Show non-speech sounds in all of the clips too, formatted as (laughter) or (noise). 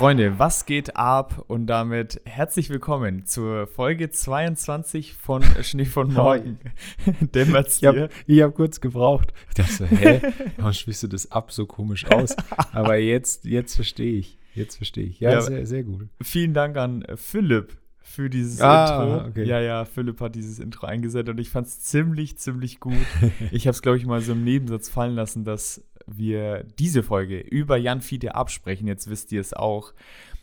Freunde, was geht ab? Und damit herzlich willkommen zur Folge 22 von (laughs) Schnee von Morgen. (laughs) Dir? Ich habe hab kurz gebraucht. Ich dachte so, hä, (laughs) warum sprichst du das ab so komisch aus? Aber jetzt, jetzt verstehe ich. Jetzt verstehe ich. Ja, ja, sehr, sehr gut. Vielen Dank an Philipp für dieses ah, Intro. Okay. Ja, ja, Philipp hat dieses Intro eingesetzt und ich fand es ziemlich, ziemlich gut. ich habe es, glaube ich, mal so im Nebensatz fallen lassen, dass wir diese Folge über Jan Fiete absprechen. Jetzt wisst ihr es auch.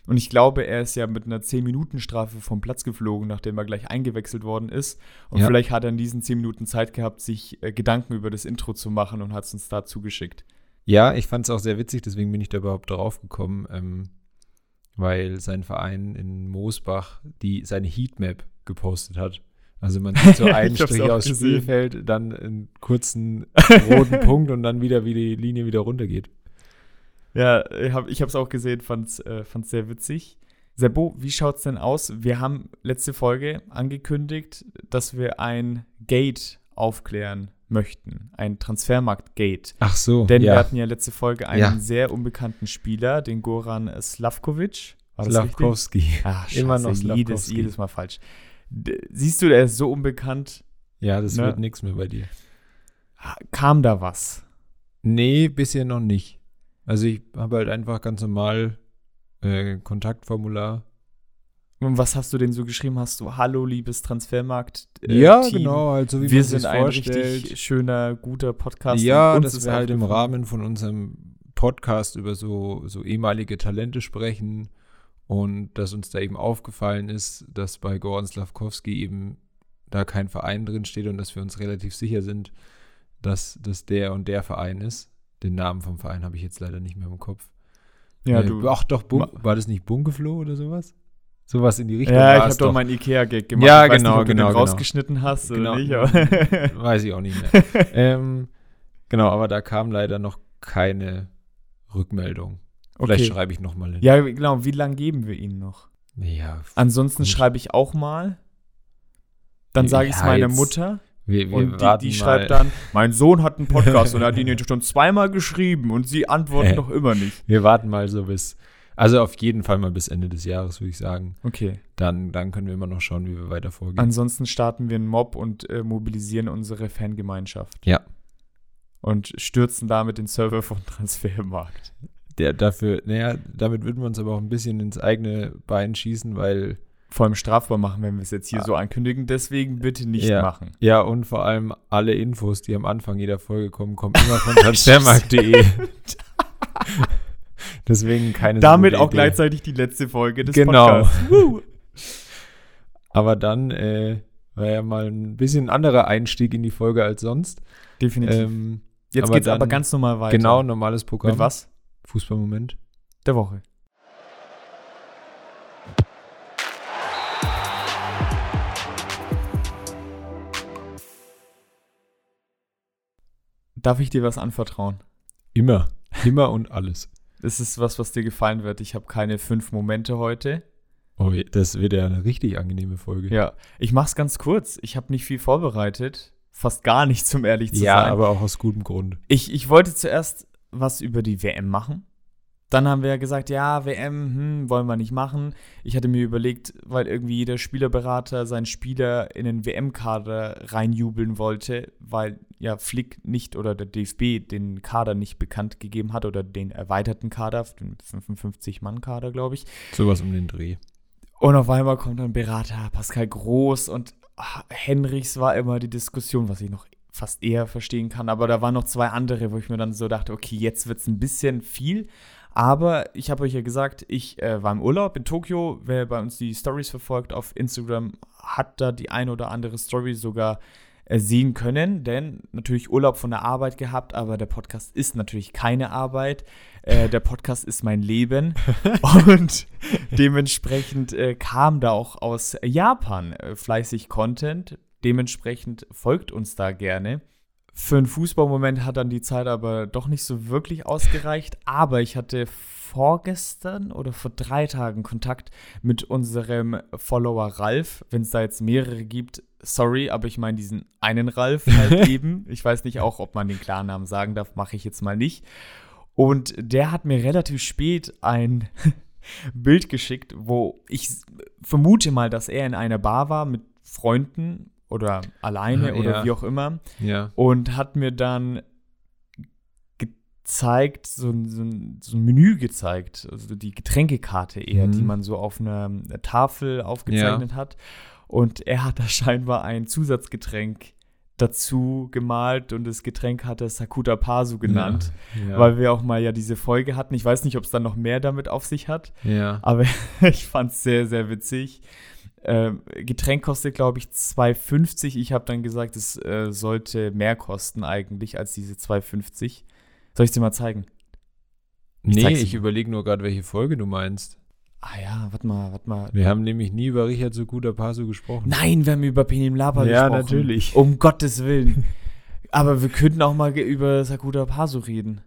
Und ich glaube, er ist ja mit einer 10-Minuten-Strafe vom Platz geflogen, nachdem er gleich eingewechselt worden ist. Und ja. vielleicht hat er in diesen 10 Minuten Zeit gehabt, sich äh, Gedanken über das Intro zu machen und hat es uns da zugeschickt. Ja, ich fand es auch sehr witzig, deswegen bin ich da überhaupt drauf gekommen, ähm, weil sein Verein in Moosbach die, seine Heatmap gepostet hat. Also man sieht so (laughs) einen Strich aus gesehen. Spielfeld, dann einen kurzen (laughs) roten Punkt und dann wieder, wie die Linie wieder runtergeht. Ja, ich habe es auch gesehen, fand es äh, sehr witzig. Sebo, wie schaut es denn aus? Wir haben letzte Folge angekündigt, dass wir ein Gate aufklären möchten. Ein Transfermarkt-Gate. Ach so. Denn ja. wir hatten ja letzte Folge einen ja. sehr unbekannten Spieler, den Goran Slavkovic. Slavkowski. Ach, Immer noch Slavkowski. Jedes, jedes Mal falsch. Siehst du, der ist so unbekannt. Ja, das ne? wird nichts mehr bei dir. Kam da was? Nee, bisher noch nicht. Also ich habe halt einfach ganz normal äh, Kontaktformular. Und was hast du denn so geschrieben? Hast du Hallo, liebes Transfermarkt? Äh, ja, Team. genau, also wie Wir sind ein vorstellt. richtig schöner, guter Podcast. Ja, dass wir halt im Rahmen von unserem Podcast über so, so ehemalige Talente sprechen und dass uns da eben aufgefallen ist, dass bei Goran Slavkowski eben da kein Verein drin steht und dass wir uns relativ sicher sind, dass das der und der Verein ist. Den Namen vom Verein habe ich jetzt leider nicht mehr im Kopf. Ja, äh, du. Ach doch, Bun war das nicht Bunkeflo oder sowas? Sowas in die Richtung. Ja, ich habe doch meinen Ikea-Gag gemacht. Ja, ich genau, nicht, ob genau. Du den genau. rausgeschnitten hast genau. oder nicht. (laughs) Weiß ich auch nicht mehr. (laughs) ähm, genau, aber da kam leider noch keine Rückmeldung. Vielleicht okay. schreibe ich noch mal hin. Ja, genau. Wie lange geben wir ihnen noch? Ja. Ansonsten schreibe ich auch mal. Dann sage ich es meiner Mutter. Wir, wir und die, die schreibt dann, mein Sohn hat einen Podcast (laughs) und er hat ihn schon zweimal geschrieben und sie antworten noch immer nicht. Wir warten mal so bis, also auf jeden Fall mal bis Ende des Jahres, würde ich sagen. Okay. Dann, dann können wir immer noch schauen, wie wir weiter vorgehen. Ansonsten starten wir einen Mob und äh, mobilisieren unsere Fangemeinschaft. Ja. Und stürzen damit den Server vom Transfermarkt der dafür, naja, damit würden wir uns aber auch ein bisschen ins eigene Bein schießen, weil. Vor allem strafbar machen, wenn wir es jetzt hier ah. so ankündigen. Deswegen bitte nicht ja. machen. Ja, und vor allem alle Infos, die am Anfang jeder Folge kommen, kommen immer von transfermarkt.de. (laughs) Deswegen keine Damit auch Idee. gleichzeitig die letzte Folge des genau. Podcasts. (laughs) aber dann äh, war ja mal ein bisschen anderer Einstieg in die Folge als sonst. Definitiv. Ähm, Jetzt geht es aber ganz normal weiter. Genau, normales Programm. Mit was? Fußballmoment der Woche. Darf ich dir was anvertrauen? Immer. Immer und alles. Das ist was, was dir gefallen wird. Ich habe keine fünf Momente heute. Oh, das wird ja eine richtig angenehme Folge. Ja, ich mache es ganz kurz. Ich habe nicht viel vorbereitet. Fast gar nichts, um ehrlich zu ja, sein. Ja, aber auch aus gutem Grund. Ich, ich wollte zuerst was über die WM machen. Dann haben wir ja gesagt, ja, WM, hm, wollen wir nicht machen. Ich hatte mir überlegt, weil irgendwie jeder Spielerberater seinen Spieler in den WM-Kader reinjubeln wollte, weil ja Flick nicht oder der DFB den Kader nicht bekannt gegeben hat oder den erweiterten Kader, den 55-Mann-Kader, glaube ich. Sowas um den Dreh. Und auf einmal kommt dann Berater Pascal Groß und Henrichs war immer die Diskussion, was ich noch fast eher verstehen kann. Aber da waren noch zwei andere, wo ich mir dann so dachte, okay, jetzt wird es ein bisschen viel. Aber ich habe euch ja gesagt, ich äh, war im Urlaub in Tokio. Wer bei uns die Stories verfolgt auf Instagram, hat da die eine oder andere Story sogar äh, sehen können. Denn natürlich Urlaub von der Arbeit gehabt, aber der Podcast ist natürlich keine Arbeit. Äh, der Podcast ist mein Leben. (laughs) Und dementsprechend äh, kam da auch aus Japan äh, fleißig Content. Dementsprechend folgt uns da gerne. Für einen Fußballmoment hat dann die Zeit aber doch nicht so wirklich ausgereicht. Aber ich hatte vorgestern oder vor drei Tagen Kontakt mit unserem Follower Ralf. Wenn es da jetzt mehrere gibt, sorry, aber ich meine diesen einen Ralf halt (laughs) eben. Ich weiß nicht auch, ob man den Klarnamen sagen darf, mache ich jetzt mal nicht. Und der hat mir relativ spät ein ein (laughs) Bild geschickt, wo ich vermute mal, dass er in einer Bar war mit Freunden oder alleine (laughs) Ah, oder ja. wie auch immer Ja. und hat mir dann gezeigt, so, ein- so, so ein Menü gezeigt, also die Getränkekarte eher, Mhm. die man so auf einer einer Tafel aufgezeichnet hat. Und er hat da (laughs) scheinbar ein Zusatzgetränk dazu gemalt und das Getränk hat er Sakuta Pasu genannt, Ja. weil wir auch mal ja diese Folge hatten. Ich weiß nicht, ob es dann noch mehr damit auf sich hat, ja. aber (laughs) ich fand es sehr, sehr witzig. Ähm, Getränk kostet, glaube ich, 2,50. Ich habe dann gesagt, es äh, sollte mehr kosten eigentlich als diese 2,50. Soll ich dir mal zeigen? Ich Nee, ich überlege nur gerade, welche Folge du meinst. Ah ja, warte mal, warte mal. Wir haben nämlich nie über Richard Sukuta Pasu gesprochen. Nein, wir haben über Penim Lapa Ja, gesprochen. natürlich. Um Gottes Willen. Aber wir könnten auch mal über Sakuta Pasu reden,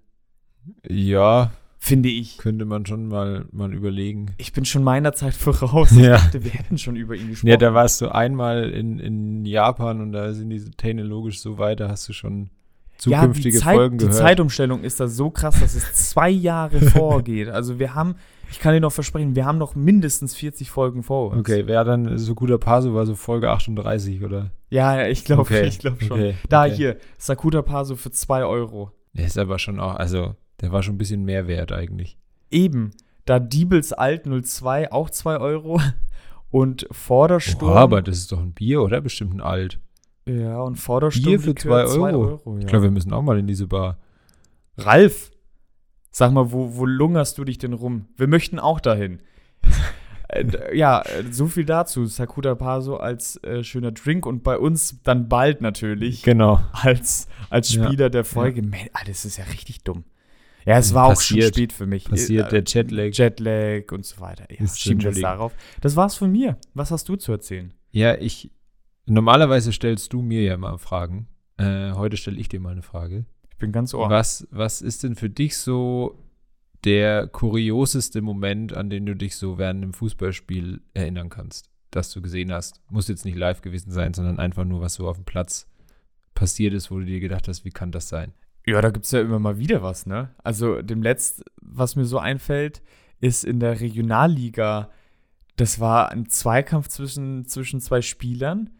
Ja, finde ich. könnte man schon mal, mal überlegen. Ich bin schon meiner Zeit (laughs) voraus. Ich Ja. dachte, wir hätten schon über ihn gesprochen. Ja, da warst du einmal in, in Japan und da sind die technologisch so weit, da hast du schon zukünftige ja, die Zeit, Folgen die gehört. Zeitumstellung ist da so krass, dass es zwei Jahre (laughs) vorgeht. Also wir haben, ich kann dir noch versprechen, wir haben noch mindestens 40 Folgen vor uns. Okay, wer dann Sukuta Pasu war so Folge 38, oder? Ja, ich glaube Okay, ich schon. okay, Da okay. hier, Sakuta Paso für 2 Euro. Der ist aber schon auch, also, der war schon ein bisschen mehr wert eigentlich. Eben, da Diebels Alt 02 auch 2 Euro. (laughs) Und Vordersturm. Boah, aber das ist doch ein Bier, oder? Bestimmt ein Alt. ja, und Vordersturm. Bier für Likör 2 2 Euro. ja. Ich glaube, wir müssen auch mal in diese Bar. Ralf, sag mal, wo, wo lungerst du dich denn rum? Wir möchten auch dahin. (laughs) Äh, ja, so viel dazu. Sakuta Paso als äh, schöner Drink und bei uns dann bald natürlich Genau. als, als Ja. Spieler der Folge. Man, ah, das ist ja richtig dumm. Ja, es war auch schon Passiert. spät für mich. Passiert Äh, der Jetlag. Jetlag und so weiter. Ja, schieben wir es darauf. Das war's von mir. Was hast du zu erzählen? Ja, ich. Normalerweise stellst du mir ja mal Fragen. Äh, heute stelle ich dir mal eine Frage. Ich bin ganz ohr. Was, was ist denn für dich so der kurioseste Moment, an den du dich so während einem Fußballspiel erinnern kannst, das du gesehen hast? Muss jetzt nicht live gewesen sein, sondern einfach nur, was so auf dem Platz passiert ist, wo du dir gedacht hast, wie kann das sein? Ja, da gibt es ja immer mal wieder was, ne? Also dem letzt, was mir so einfällt, ist in der Regionalliga, das war ein Zweikampf zwischen, zwischen zwei Spielern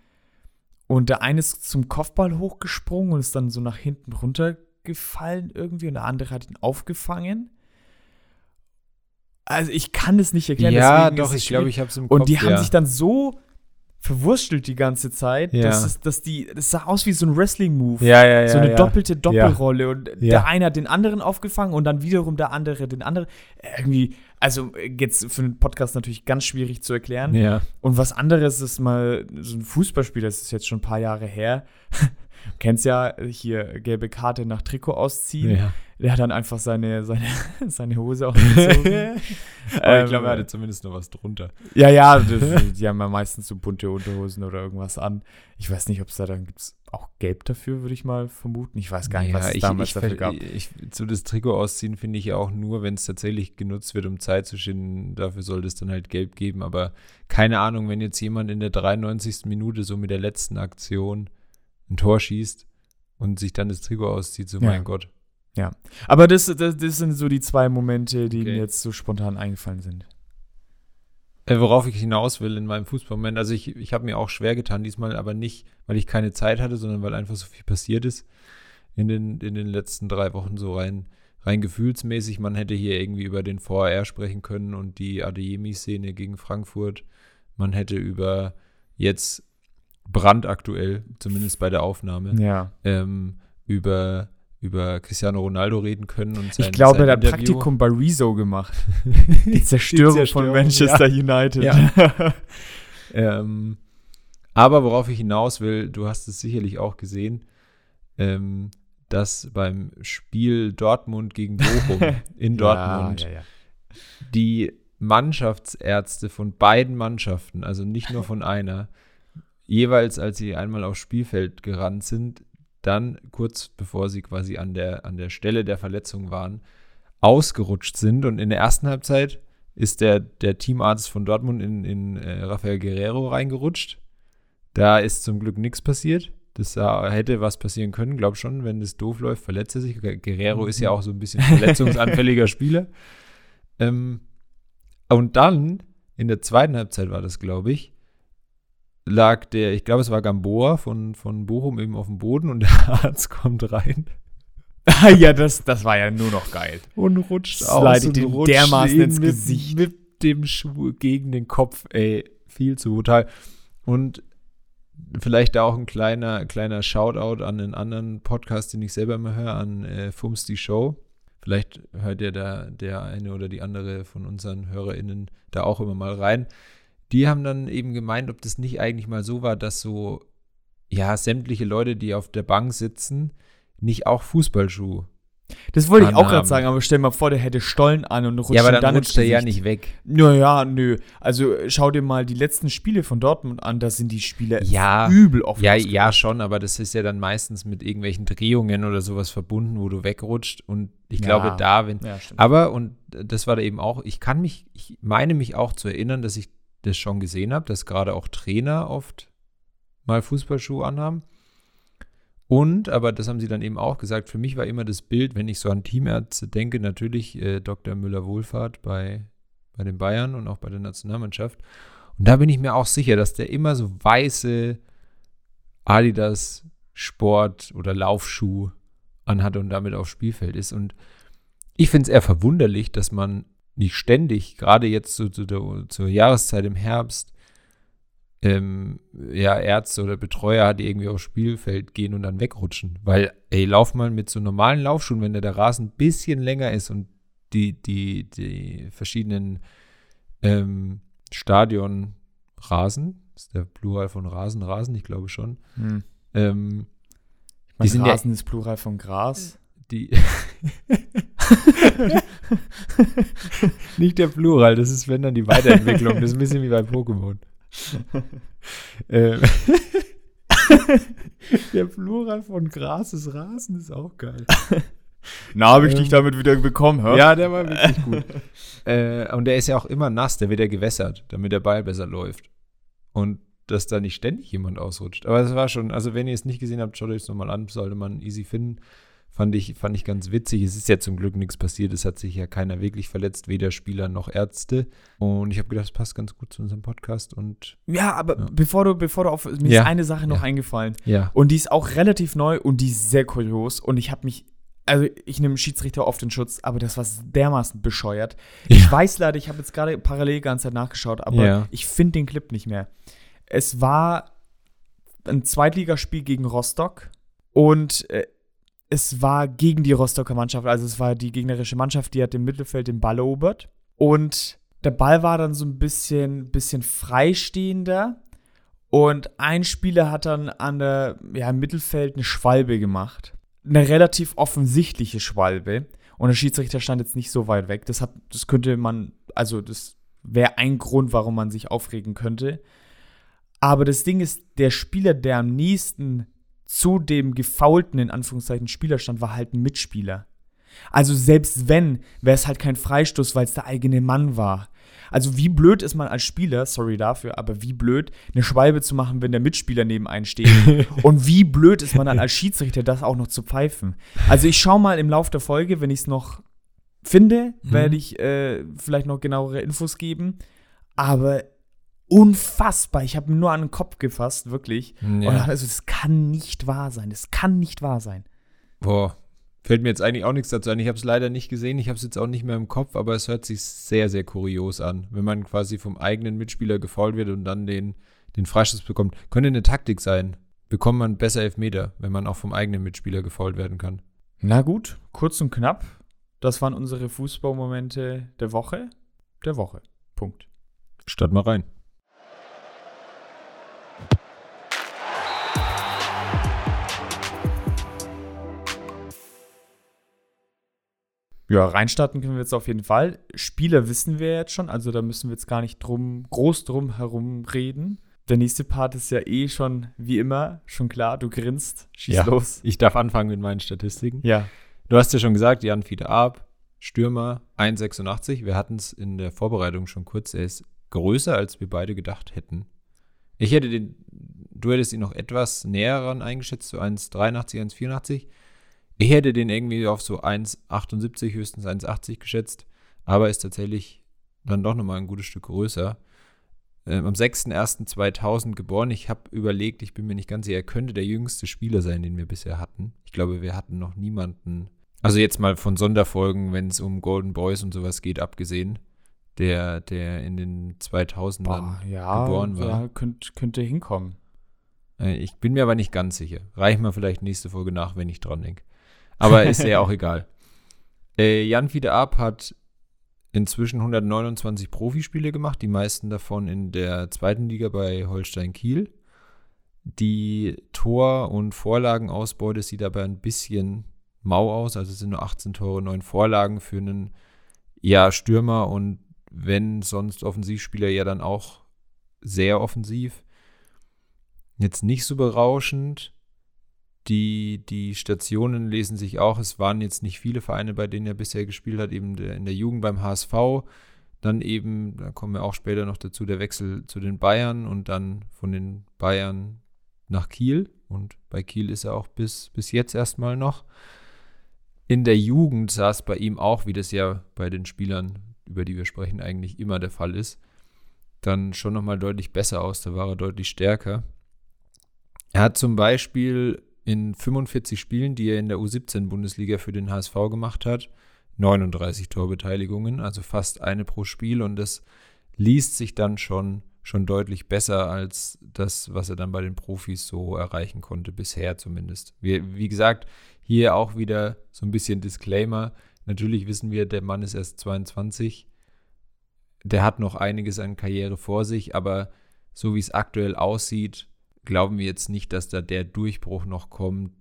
und der eine ist zum Kopfball hochgesprungen und ist dann so nach hinten runtergefallen irgendwie und der andere hat ihn aufgefangen. Also ich kann es nicht erklären. ja, doch, ich glaube, ich habe es im Und Kopf. die haben ja. sich dann so verwurstelt die ganze Zeit, Ja. dass, es, dass die, das sah aus wie so ein Wrestling-Move ja, ja, ja, so eine ja. doppelte Doppelrolle und Ja. der eine hat den anderen aufgefangen und dann wiederum der andere den anderen. Irgendwie, also äh, jetzt für einen Podcast natürlich ganz schwierig zu erklären. Ja. Und was anderes ist mal so ein Fußballspiel, das ist jetzt schon ein paar Jahre her. (laughs) Kennst ja hier gelbe Karte nach Trikot ausziehen. ja. Der hat dann einfach seine, seine, (laughs) seine Hose ausgezogen. (laughs) Aber Ähm, ich glaube, er hatte zumindest noch was drunter. Ja, ja, das, die haben ja meistens so bunte Unterhosen oder irgendwas an. Ich weiß nicht, ob es da dann gibt auch Gelb dafür, würde ich mal vermuten. Ich weiß gar nicht, was es ich, damals ich, dafür gab. Ich, so das Trikot ausziehen finde ich ja auch nur, wenn es tatsächlich genutzt wird, um Zeit zu schinden. Dafür sollte es dann halt gelb geben. Aber keine Ahnung, wenn jetzt jemand in der 93. Minute so mit der letzten Aktion ein Tor schießt und sich dann das Trikot auszieht, so Ja. mein Gott. Aber das, das, das sind so die zwei Momente, die Okay. mir jetzt so spontan eingefallen sind. Äh, worauf ich hinaus will in meinem Fußballmoment, also ich, ich habe mir auch schwer getan diesmal, aber nicht, weil ich keine Zeit hatte, sondern weil einfach so viel passiert ist in den, in den letzten drei Wochen so rein, rein gefühlsmäßig. Man hätte hier irgendwie über den VAR sprechen können und die Adeyemi-Szene gegen Frankfurt. Man hätte über jetzt brandaktuell, zumindest bei der Aufnahme, Ja. ähm, über, über Cristiano Ronaldo reden können. Und sein, Ich glaube, sein er hat Interview. Praktikum bei Rezo gemacht. (laughs) Die Zerstörung, Zerstörung, von Manchester United. Ja. (laughs) Ähm, aber worauf ich hinaus will, du hast es sicherlich auch gesehen, ähm, dass beim Spiel Dortmund gegen Bochum (laughs) in Dortmund Ja, ja, ja. die Mannschaftsärzte von beiden Mannschaften, also nicht nur von einer, jeweils als sie einmal aufs Spielfeld gerannt sind, dann kurz bevor sie quasi an der, an der Stelle der Verletzung waren, ausgerutscht sind. Und in der ersten Halbzeit ist der, der Teamarzt von Dortmund in, in äh, Rafael Guerrero reingerutscht. Da ist zum Glück nichts passiert. Das hätte was passieren können, glaub schon, wenn es doof läuft, verletzt er sich. Guerrero ist ja auch so ein bisschen verletzungsanfälliger (laughs) Spieler. Ähm, Und dann, in der zweiten Halbzeit war das, glaube ich, lag der, ich glaube, es war Gamboa von, von Bochum eben auf dem Boden und (laughs) der Arzt kommt rein ja, das, das war ja nur noch geil. und rutscht Slide aus und dem rutscht dermaßen ins mit, Gesicht. Mit dem Schuh gegen den Kopf, ey, viel zu brutal. Und vielleicht da auch ein kleiner, kleiner Shoutout an einen anderen Podcast, den ich selber immer höre, an äh, Fums die Show. Vielleicht hört ja da der eine oder die andere von unseren HörerInnen da auch immer mal rein. Die haben dann eben gemeint, ob das nicht eigentlich mal so war, dass so, ja, sämtliche Leute, die auf der Bank sitzen, nicht auch Fußballschuh. Das wollte ich auch gerade sagen, aber stell mal vor, der hätte Stollen an und rutscht Ja, aber dann, dann rutscht er ja nicht weg. Naja, nö. Also schau dir mal die letzten Spiele von Dortmund an, da sind die Spiele Ja. übel offen. Ja, ja, schon, aber das ist ja dann meistens mit irgendwelchen Drehungen oder sowas verbunden, wo du wegrutscht. Und ich Ja. glaube, da, wenn. Ja. Aber, und das war da eben auch, ich kann mich, ich meine mich auch zu erinnern, dass ich das schon gesehen habe, dass gerade auch Trainer oft mal Fußballschuhe anhaben. Und, aber das haben sie dann eben auch gesagt, für mich war immer das Bild, wenn ich so an Teamärzte denke, natürlich äh, Dr. Müller-Wohlfahrt bei, bei den Bayern und auch bei der Nationalmannschaft. Und da bin ich mir auch sicher, dass der immer so weiße Adidas Sport- oder Laufschuh anhat und damit aufs Spielfeld ist. Und ich finde es eher verwunderlich, dass man nicht ständig, gerade jetzt zu, zu der, zur Jahreszeit im Herbst, ähm, ja, Ärzte oder Betreuer hat, die irgendwie aufs Spielfeld gehen und dann wegrutschen. Weil, ey, lauf mal mit so normalen Laufschuhen, wenn der, der Rasen ein bisschen länger ist und die, die, die verschiedenen ähm, Stadionrasen, ist der Plural von Rasen, Rasen, ich glaube schon, Hm. ähm, Ich meine, sind ja- Rasen ist Plural von Gras. die (laughs) (laughs) (laughs) Nicht der Plural, das ist wenn dann die Weiterentwicklung. Das ist ein bisschen wie bei Pokémon. (laughs) ähm. der Plural von Gras ist Rasen, ist auch geil. Na, habe ich Ähm, dich damit wieder bekommen, hä? Ja, der war wirklich gut. äh, und der ist ja auch immer nass, der wird ja gewässert, damit der Ball besser läuft. Und dass da nicht ständig jemand ausrutscht. Aber das war schon, also wenn ihr es nicht gesehen habt, schaut euch es nochmal an, sollte man easy finden. Fand ich, fand ich ganz witzig. Es ist ja zum Glück nichts passiert. Es hat sich ja keiner wirklich verletzt, weder Spieler noch Ärzte. Und ich habe gedacht, das passt ganz gut zu unserem Podcast. Und Ja, aber Ja. bevor du, bevor du auf, mir Ja. ist eine Sache noch Ja. eingefallen. ja. Und die ist auch relativ neu und die ist sehr kurios. Und ich habe mich, also ich nehme Schiedsrichter oft in Schutz, aber das war dermaßen bescheuert. Ich weiß leider, ich habe jetzt gerade parallel die ganze Zeit nachgeschaut, aber Ja. ich finde den Clip nicht mehr. Es war ein Zweitligaspiel gegen Rostock und äh, es war gegen die Rostocker Mannschaft, also es war die gegnerische Mannschaft, die hat im Mittelfeld den Ball erobert und der Ball war dann so ein bisschen, bisschen freistehender und ein Spieler hat dann an der, ja, im Mittelfeld eine Schwalbe gemacht. Eine relativ offensichtliche Schwalbe. Und der Schiedsrichter stand jetzt nicht so weit weg. Das, hat, das könnte man, also das wäre ein Grund, warum man sich aufregen könnte. Aber das Ding ist, der Spieler, der am nächsten zu dem gefaulten, in Anführungszeichen, Spieler stand, war halt ein Mitspieler. Also selbst wenn, wäre es halt kein Freistoß, weil es der eigene Mann war. Also wie blöd ist man als Spieler, sorry dafür, aber wie blöd, eine Schwalbe zu machen, wenn der Mitspieler neben einen steht. (laughs) Und wie blöd ist man dann als Schiedsrichter, das auch noch zu pfeifen. Also ich schaue mal im Lauf der Folge, wenn ich es noch finde, Mhm. werde ich äh, vielleicht noch genauere Infos geben. Aber unfassbar, ich habe mir nur an den Kopf gefasst, wirklich. Und ja. also das kann nicht wahr sein, das kann nicht wahr sein. Boah. Fällt mir jetzt eigentlich auch nichts dazu ein. Ich habe es leider nicht gesehen, ich habe es jetzt auch nicht mehr im Kopf, aber es hört sich sehr, sehr kurios an, wenn man quasi vom eigenen Mitspieler gefault wird und dann den, den Freistoß bekommt. Könnte eine Taktik sein. Bekommt man besser Elfmeter, wenn man auch vom eigenen Mitspieler gefault werden kann. Na gut, kurz und knapp. Das waren unsere Fußballmomente der Woche. Der Woche. Punkt. Statt mal rein. Ja, reinstarten können wir jetzt auf jeden Fall. Spieler wissen wir jetzt schon, also da müssen wir jetzt gar nicht drum, groß drum herum reden. Der nächste Part ist ja eh schon, wie immer, schon klar. Du grinst, schieß Ja. los. Ich darf anfangen mit meinen Statistiken. Ja. Du hast ja schon gesagt, Jan Fiete Ab, Stürmer 1,86. Wir hatten es in der Vorbereitung schon kurz. Er ist größer, als wir beide gedacht hätten. Ich hätte den, du hättest ihn noch etwas näher ran eingeschätzt, so 1,83, 1,84. Ich hätte den irgendwie auf so 1,78, höchstens 1,80 geschätzt. Aber ist tatsächlich dann doch nochmal ein gutes Stück größer. Ähm, am 6.1.2000 geboren. Ich habe überlegt, ich bin mir nicht ganz sicher, er könnte der jüngste Spieler sein, den wir bisher hatten. Ich glaube, wir hatten noch niemanden. Also jetzt mal von Sonderfolgen, wenn es um Golden Boys und sowas geht, abgesehen. Der, der in den 2000ern Boah, ja, geboren war. Ja, könnte, könnte hinkommen. Äh, Ich bin mir aber nicht ganz sicher. Reicht mir vielleicht nächste Folge nach, wenn ich dran denke. Aber (laughs) ist ja auch egal. Äh, Jan Fiete Ab hat inzwischen 129 Profispiele gemacht, die meisten davon in der zweiten Liga bei Holstein Kiel. Die Tor- und Vorlagenausbeute sieht aber ein bisschen mau aus, also es sind nur 18 Tore, 9 Vorlagen für einen ja, Stürmer und wenn sonst Offensivspieler ja dann auch sehr offensiv. Jetzt nicht so berauschend. Die, die Stationen lesen sich auch. Es waren jetzt nicht viele Vereine, bei denen er bisher gespielt hat, eben in der Jugend beim HSV. Dann eben, da kommen wir auch später noch dazu, der Wechsel zu den Bayern und dann von den Bayern nach Kiel. Und bei Kiel ist er auch bis, bis jetzt erstmal noch. In der Jugend sah es bei ihm auch, wie das ja bei den Spielern, über die wir sprechen, eigentlich immer der Fall ist, dann schon nochmal deutlich besser aus. Da war er deutlich stärker. Er hat zum Beispiel in 45 Spielen, die er in der U17-Bundesliga für den HSV gemacht hat, 39 Torbeteiligungen, also fast eine pro Spiel. Und das liest sich dann schon, schon deutlich besser als das, was er dann bei den Profis so erreichen konnte, bisher zumindest. Wie, wie gesagt, hier auch wieder so ein bisschen Disclaimer. Natürlich wissen wir, der Mann ist erst 22. Der hat noch einiges an Karriere vor sich, aber so wie es aktuell aussieht, glauben wir jetzt nicht, dass da der Durchbruch noch kommt,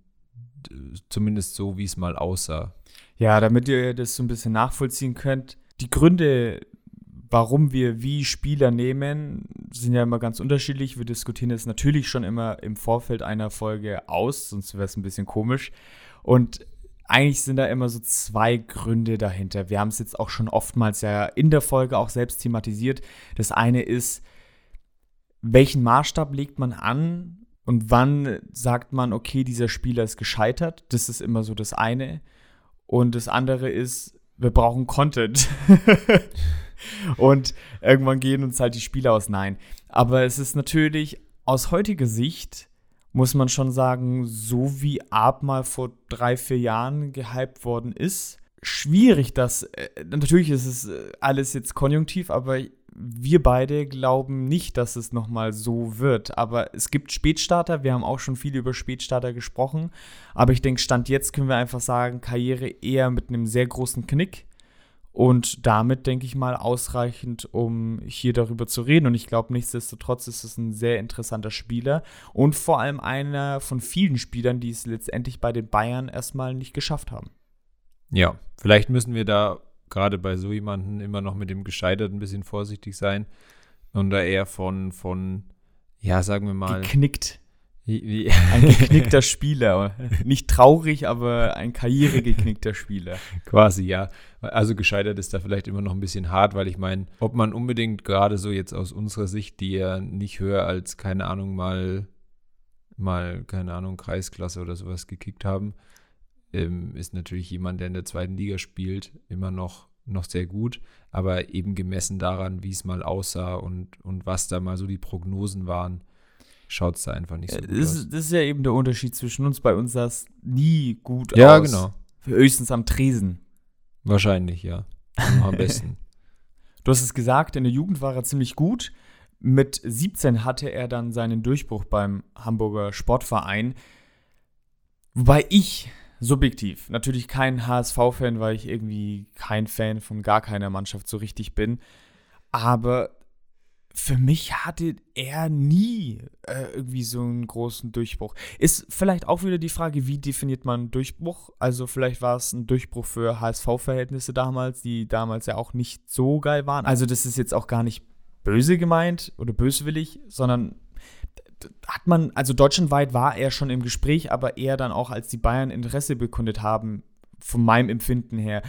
zumindest so, wie es mal aussah. Ja, damit ihr das so ein bisschen nachvollziehen könnt, die Gründe, warum wir wie Spieler nehmen, sind ja immer ganz unterschiedlich. Wir diskutieren es natürlich schon immer im Vorfeld einer Folge aus, sonst wäre es ein bisschen komisch. Und eigentlich sind da immer so zwei Gründe dahinter. Wir haben es jetzt auch schon oftmals ja in der Folge auch selbst thematisiert. Das eine ist, welchen Maßstab legt man an und wann sagt man, okay, dieser Spieler ist gescheitert. Das ist immer so das eine. Und das andere ist, wir brauchen Content. (laughs) und irgendwann gehen uns halt die Spieler aus. Nein. Aber es ist natürlich aus heutiger Sicht, muss man schon sagen, so wie Ab mal vor drei, vier Jahren gehypt worden ist, schwierig, dass. Äh, natürlich ist es äh, alles jetzt konjunktiv, aber wir beide glauben nicht, dass es nochmal so wird. Aber es gibt Spätstarter, wir haben auch schon viel über Spätstarter gesprochen. Aber ich denke, Stand jetzt können wir einfach sagen, Karriere eher mit einem sehr großen Knick. Und damit, denke ich mal, ausreichend, um hier darüber zu reden. Und ich glaube, nichtsdestotrotz ist es ein sehr interessanter Spieler und vor allem einer von vielen Spielern, die es letztendlich bei den Bayern erstmal nicht geschafft haben. Ja, vielleicht müssen wir da gerade bei so jemandem immer noch mit dem Gescheitert ein bisschen vorsichtig sein und da eher von, von ja, sagen wir mal. Geknickt. Wie, wie ein geknickter (laughs) Spieler. Nicht traurig, aber ein karrieregeknickter Spieler. Quasi, ja. Also gescheitert ist da vielleicht immer noch ein bisschen hart, weil ich meine, ob man unbedingt gerade so jetzt aus unserer Sicht, die ja nicht höher als, keine Ahnung, mal, mal, keine Ahnung, Kreisklasse oder sowas gekickt haben, ähm, ist natürlich jemand, der in der zweiten Liga spielt, immer noch, noch sehr gut. Aber eben gemessen daran, wie es mal aussah und, und was da mal so die Prognosen waren, schaut es da einfach nicht so Äh, gut Das, aus. ist- das ist ja eben der Unterschied zwischen uns. Bei uns sah es nie gut Ja, aus. genau. Höchstens am Tresen. Wahrscheinlich, ja. Am besten. (laughs) (laughs) Du hast es gesagt, in der Jugend war er ziemlich gut. Mit 17 hatte er dann seinen Durchbruch beim Hamburger Sportverein. Wobei ich subjektiv natürlich kein HSV-Fan, weil ich irgendwie kein Fan von gar keiner Mannschaft so richtig bin. Aber für mich hatte er nie äh, irgendwie so einen großen Durchbruch. Ist vielleicht auch wieder die Frage, wie definiert man Durchbruch? Also vielleicht war es ein Durchbruch für HSV-Verhältnisse damals, die damals ja auch nicht so geil waren. Also das ist jetzt auch gar nicht böse gemeint oder böswillig, sondern hat man, also deutschlandweit war er schon im Gespräch, aber eher dann auch, als die Bayern Interesse bekundet haben, von meinem Empfinden her.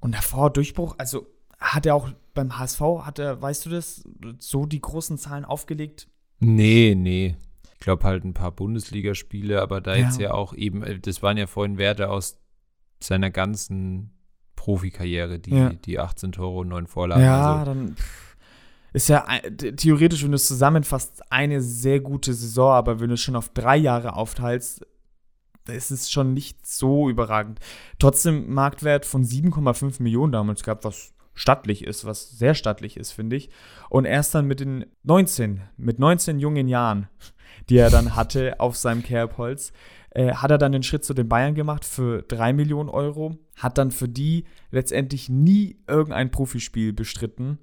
Und davor Durchbruch, also hat er auch beim HSV, hat er, weißt du das, so die großen Zahlen aufgelegt? Nee, nee. Ich glaube halt ein paar Bundesligaspiele, aber da Ja. jetzt ja auch eben, äh, das waren ja vorhin Werte aus seiner ganzen Profikarriere, die, Ja. die 18 Tore und 9 Vorlagen. Ja, Also, dann pff, ist ja theoretisch, wenn du es zusammenfasst, eine sehr gute Saison, aber wenn du es schon auf drei Jahre aufteilst, ist es schon nicht so überragend. Trotzdem Marktwert von 7,5 Millionen damals gehabt, was stattlich ist, was sehr stattlich ist, finde ich. Und erst dann mit den 19, mit 19 jungen Jahren, die er dann hatte auf seinem Kerbholz, äh, hat er dann den Schritt zu den Bayern gemacht für 3 Millionen Euro, hat dann für die letztendlich nie irgendein Profispiel bestritten.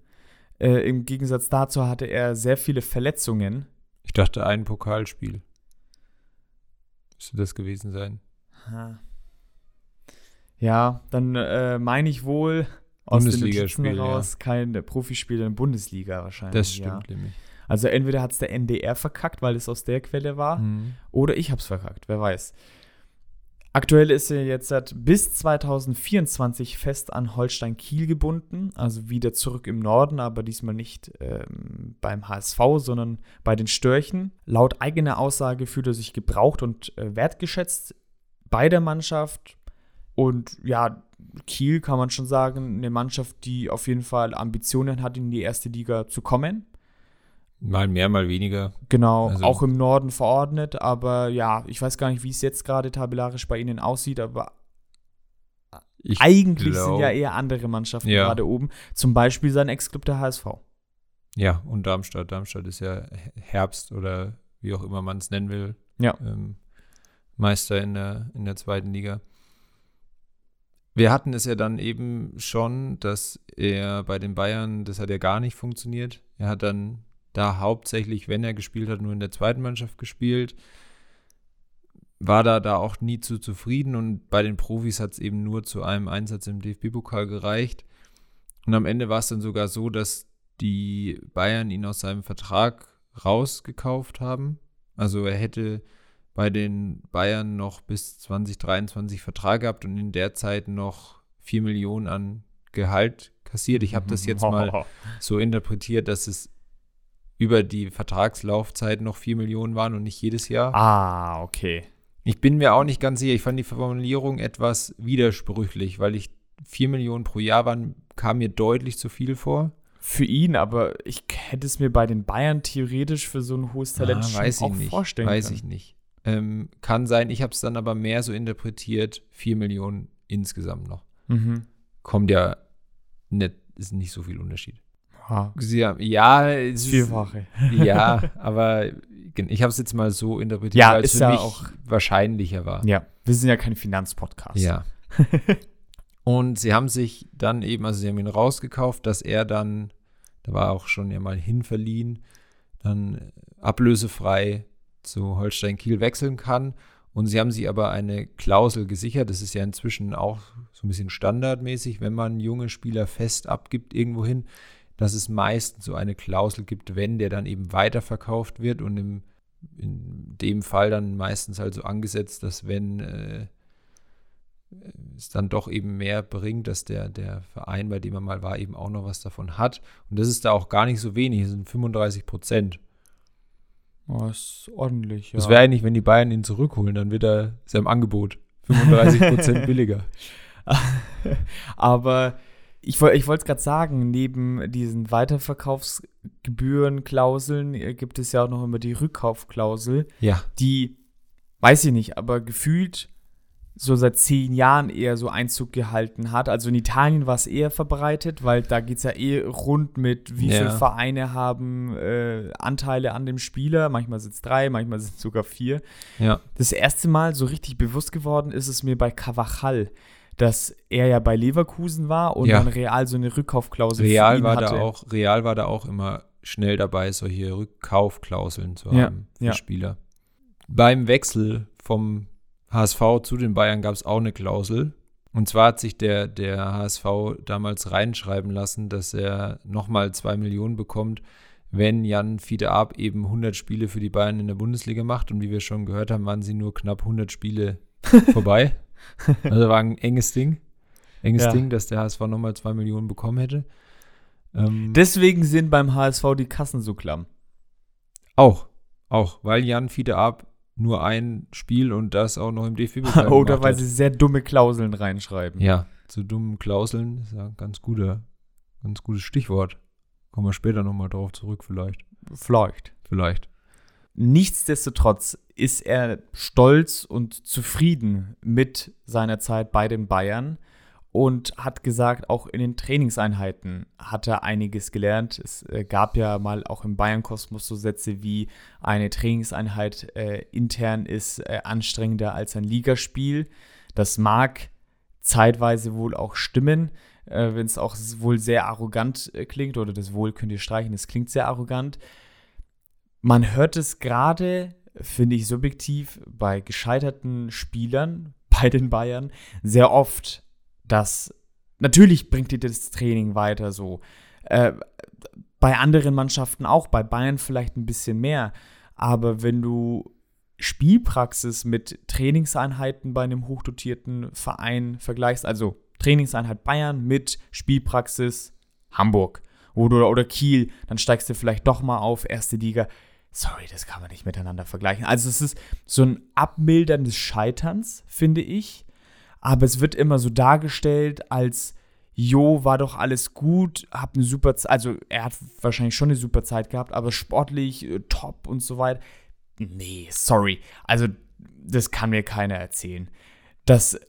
Äh, Im Gegensatz dazu hatte er sehr viele Verletzungen. ich dachte, ein Pokalspiel. Müsste das gewesen sein. Ja, dann äh, meine ich wohl aus den Bundesligaspiel, Notizen ja. raus kein Profispiel in der Bundesliga wahrscheinlich. Das Ja. stimmt nämlich. Also entweder hat es der NDR verkackt, weil es aus der Quelle war, Mhm. oder ich habe es verkackt, wer weiß. Aktuell ist er jetzt seit bis 2024 fest an Holstein Kiel gebunden, also wieder zurück im Norden, aber diesmal nicht ähm, beim HSV, sondern bei den Störchen. Laut eigener Aussage fühlt er sich gebraucht und äh, wertgeschätzt bei der Mannschaft. Und ja, Kiel kann man schon sagen, eine Mannschaft, die auf jeden Fall Ambitionen hat, in die erste Liga zu kommen. Mal mehr, mal weniger. Genau, Also- auch im Norden verordnet, aber ja, ich weiß gar nicht, wie es jetzt gerade tabellarisch bei Ihnen aussieht, aber Ich eigentlich glaub- sind ja eher andere Mannschaften Ja. gerade oben. Zum Beispiel sein Ex-Club der HSV. Ja, und Darmstadt. Darmstadt ist ja Herbst oder wie auch immer man es nennen will. Ja. Ähm, Meister in der, in der zweiten Liga. Wir hatten es ja dann eben schon, dass er bei den Bayern, das hat ja gar nicht funktioniert. Er hat dann da hauptsächlich, wenn er gespielt hat, nur in der zweiten Mannschaft gespielt. War da, da auch nie zu zufrieden und bei den Profis hat es eben nur zu einem Einsatz im DFB-Pokal gereicht. Und am Ende war es dann sogar so, dass die Bayern ihn aus seinem Vertrag rausgekauft haben. Also er hätte bei den Bayern noch bis 2023 Vertrag gehabt und in der Zeit noch 4 Millionen an Gehalt kassiert. Ich habe das (laughs) jetzt mal (laughs) so interpretiert, dass es über die Vertragslaufzeit noch 4 Millionen waren und nicht jedes Jahr. Ah, okay. Ich bin mir auch nicht ganz sicher. Ich fand die Formulierung etwas widersprüchlich, weil ich 4 Millionen pro Jahr waren, kam mir deutlich zu viel vor. Für ihn, aber ich hätte es mir bei den Bayern theoretisch für so ein hohes Talent Ah, schon weiß auch ich nicht. vorstellen weiß können. ich nicht. Ähm, kann sein. Ich habe es dann aber mehr so interpretiert. 4 Millionen insgesamt noch. Mhm. Kommt ja nicht, ist nicht so viel Unterschied. Ja, Sie haben, ja, es das ist, ja, (laughs) aber ich habe es jetzt mal so interpretiert, Ja, weil es für ja mich auch- wahrscheinlicher war. Ja, wir sind ja kein Finanzpodcast. Ja. (laughs) Und sie haben sich dann eben, also sie haben ihn rausgekauft, dass er dann, da war er auch schon ja mal hinverliehen, dann ablösefrei zu Holstein Kiel wechseln kann. Und sie haben sich aber eine Klausel gesichert. Das ist ja inzwischen auch so ein bisschen standardmäßig, wenn man junge Spieler fest abgibt irgendwohin, dass es meistens so eine Klausel gibt, wenn der dann eben weiterverkauft wird und im, in dem Fall dann meistens also angesetzt, dass wenn äh, es dann doch eben mehr bringt, dass der, der Verein, bei dem er mal war, eben auch noch was davon hat. Und das ist da auch gar nicht so wenig, es sind 35 Prozent. Oh, ist ordentlich, ja. Das wäre eigentlich, wenn die Bayern ihn zurückholen, dann wird er, ist er im Angebot. 35 Prozent (laughs) billiger. Aber ich, woll- ich wollte es gerade sagen, neben diesen Weiterverkaufsgebührenklauseln äh, gibt es ja auch noch immer die Rückkaufklausel, Ja. die, weiß ich nicht, aber gefühlt so seit zehn Jahren eher so Einzug gehalten hat. Also in Italien war es eher verbreitet, weil da geht es ja eh rund mit, wie Ja. viele Vereine haben äh, Anteile an dem Spieler. Manchmal sind es drei, manchmal sind es sogar vier. Ja. Das erste Mal so richtig bewusst geworden ist es mir bei Cavachal, dass er ja bei Leverkusen war und Ja. dann Real so eine Rückkaufklausel Real war hatte. da auch, Real war da auch immer schnell dabei, solche Rückkaufklauseln zu Ja, haben für ja. Spieler. Beim Wechsel vom HSV zu den Bayern gab es auch eine Klausel. Und zwar hat sich der, der HSV damals reinschreiben lassen, dass er nochmal zwei Millionen bekommt, wenn Jan Fiete Ab eben 100 Spiele für die Bayern in der Bundesliga macht. Und wie wir schon gehört haben, waren sie nur knapp 100 Spiele (laughs) vorbei. (laughs) Also war ein enges Ding. Enges Ja. Ding, dass der HSV nochmal zwei Millionen bekommen hätte. Ähm, Deswegen sind beim HSV die Kassen so klamm. auch, auch, weil Jan Fiete Ab nur ein Spiel und das auch noch im DFB-Pokal (laughs) Oder weil sie sehr dumme Klauseln reinschreiben. Ja, zu dummen Klauseln ist ja ein ganz guter, ganz gutes Stichwort. Kommen wir später nochmal drauf zurück, vielleicht. Vielleicht. Vielleicht. Nichtsdestotrotz ist er stolz und zufrieden mit seiner Zeit bei den Bayern und hat gesagt, auch in den Trainingseinheiten hat er einiges gelernt. Es äh, gab ja mal auch im Bayern-Kosmos so Sätze wie eine Trainingseinheit äh, intern ist äh, anstrengender als ein Ligaspiel. Das mag zeitweise wohl auch stimmen, äh, wenn es auch wohl sehr arrogant äh, klingt oder das Wohl könnt ihr streichen, es klingt sehr arrogant. Man hört es gerade, finde ich subjektiv, bei gescheiterten Spielern (laughs) bei den Bayern sehr oft dass natürlich bringt dir das Training weiter so. Äh, bei anderen Mannschaften auch, bei Bayern vielleicht ein bisschen mehr. Aber wenn du Spielpraxis mit Trainingseinheiten bei einem hochdotierten Verein vergleichst, also Trainingseinheit Bayern mit Spielpraxis Hamburg oder, oder Kiel, dann steigst du vielleicht doch mal auf erste Liga. Sorry, das kann man nicht miteinander vergleichen. Also es ist so ein Abmildern des Scheiterns, finde ich aber es wird immer so dargestellt als Jo, war doch alles gut, hab eine super Zeit, also er hat wahrscheinlich schon eine super Zeit gehabt, aber sportlich äh, top und so weiter. Nee, sorry. Also, das kann mir keiner erzählen. Dass äh,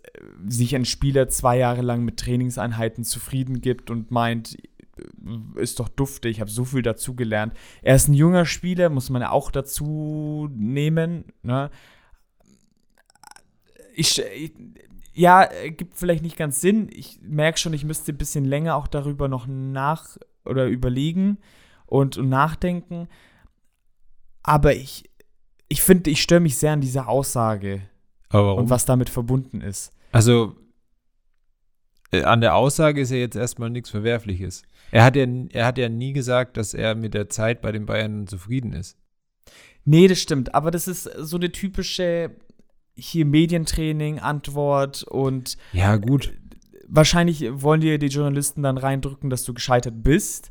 sich ein Spieler zwei Jahre lang mit Trainingseinheiten zufrieden gibt und meint, ist doch dufte, ich habe so viel dazugelernt. Er ist ein junger Spieler, muss man auch dazu nehmen. Ne? Ich, ich, ja, gibt vielleicht nicht ganz Sinn. Ich merke schon, ich müsste ein bisschen länger auch darüber noch nach oder überlegen und, und nachdenken. Aber ich, ich finde, ich störe mich sehr an dieser Aussage und was damit verbunden ist. Also äh, an der Aussage ist ja jetzt erstmal nichts Verwerfliches. Er hat, ja, er hat ja nie gesagt, dass er mit der Zeit bei den Bayern zufrieden ist. Nee, das stimmt. Aber das ist so eine typische hier Medientraining, Antwort und ja, gut. Wahrscheinlich wollen dir die Journalisten dann reindrücken, dass du gescheitert bist.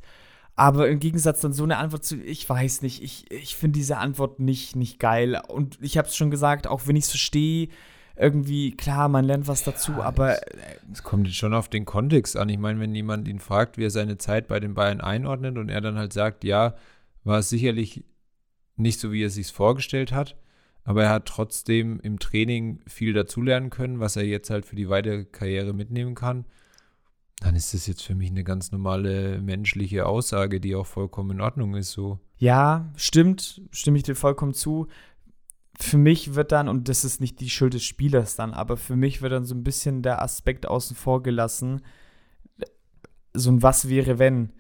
Aber im Gegensatz dann so eine Antwort zu, ich weiß nicht, ich, ich finde diese Antwort nicht, nicht geil. Und ich habe es schon gesagt, auch wenn ich es verstehe, irgendwie, klar, man lernt was dazu, ja, aber. Es kommt jetzt schon auf den Kontext an. Ich meine, wenn jemand ihn fragt, wie er seine Zeit bei den Bayern einordnet und er dann halt sagt, ja, war es sicherlich nicht so, wie er es sich vorgestellt hat, aber er hat trotzdem im Training viel dazulernen können, was er jetzt halt für die weitere Karriere mitnehmen kann. Dann ist das jetzt für mich eine ganz normale menschliche Aussage, die auch vollkommen in Ordnung ist so. Ja, stimmt, stimme ich dir vollkommen zu. Für mich wird dann, und das ist nicht die Schuld des Spielers dann, aber für mich wird dann so ein bisschen der Aspekt außen vor gelassen, so ein Was wäre, wenn.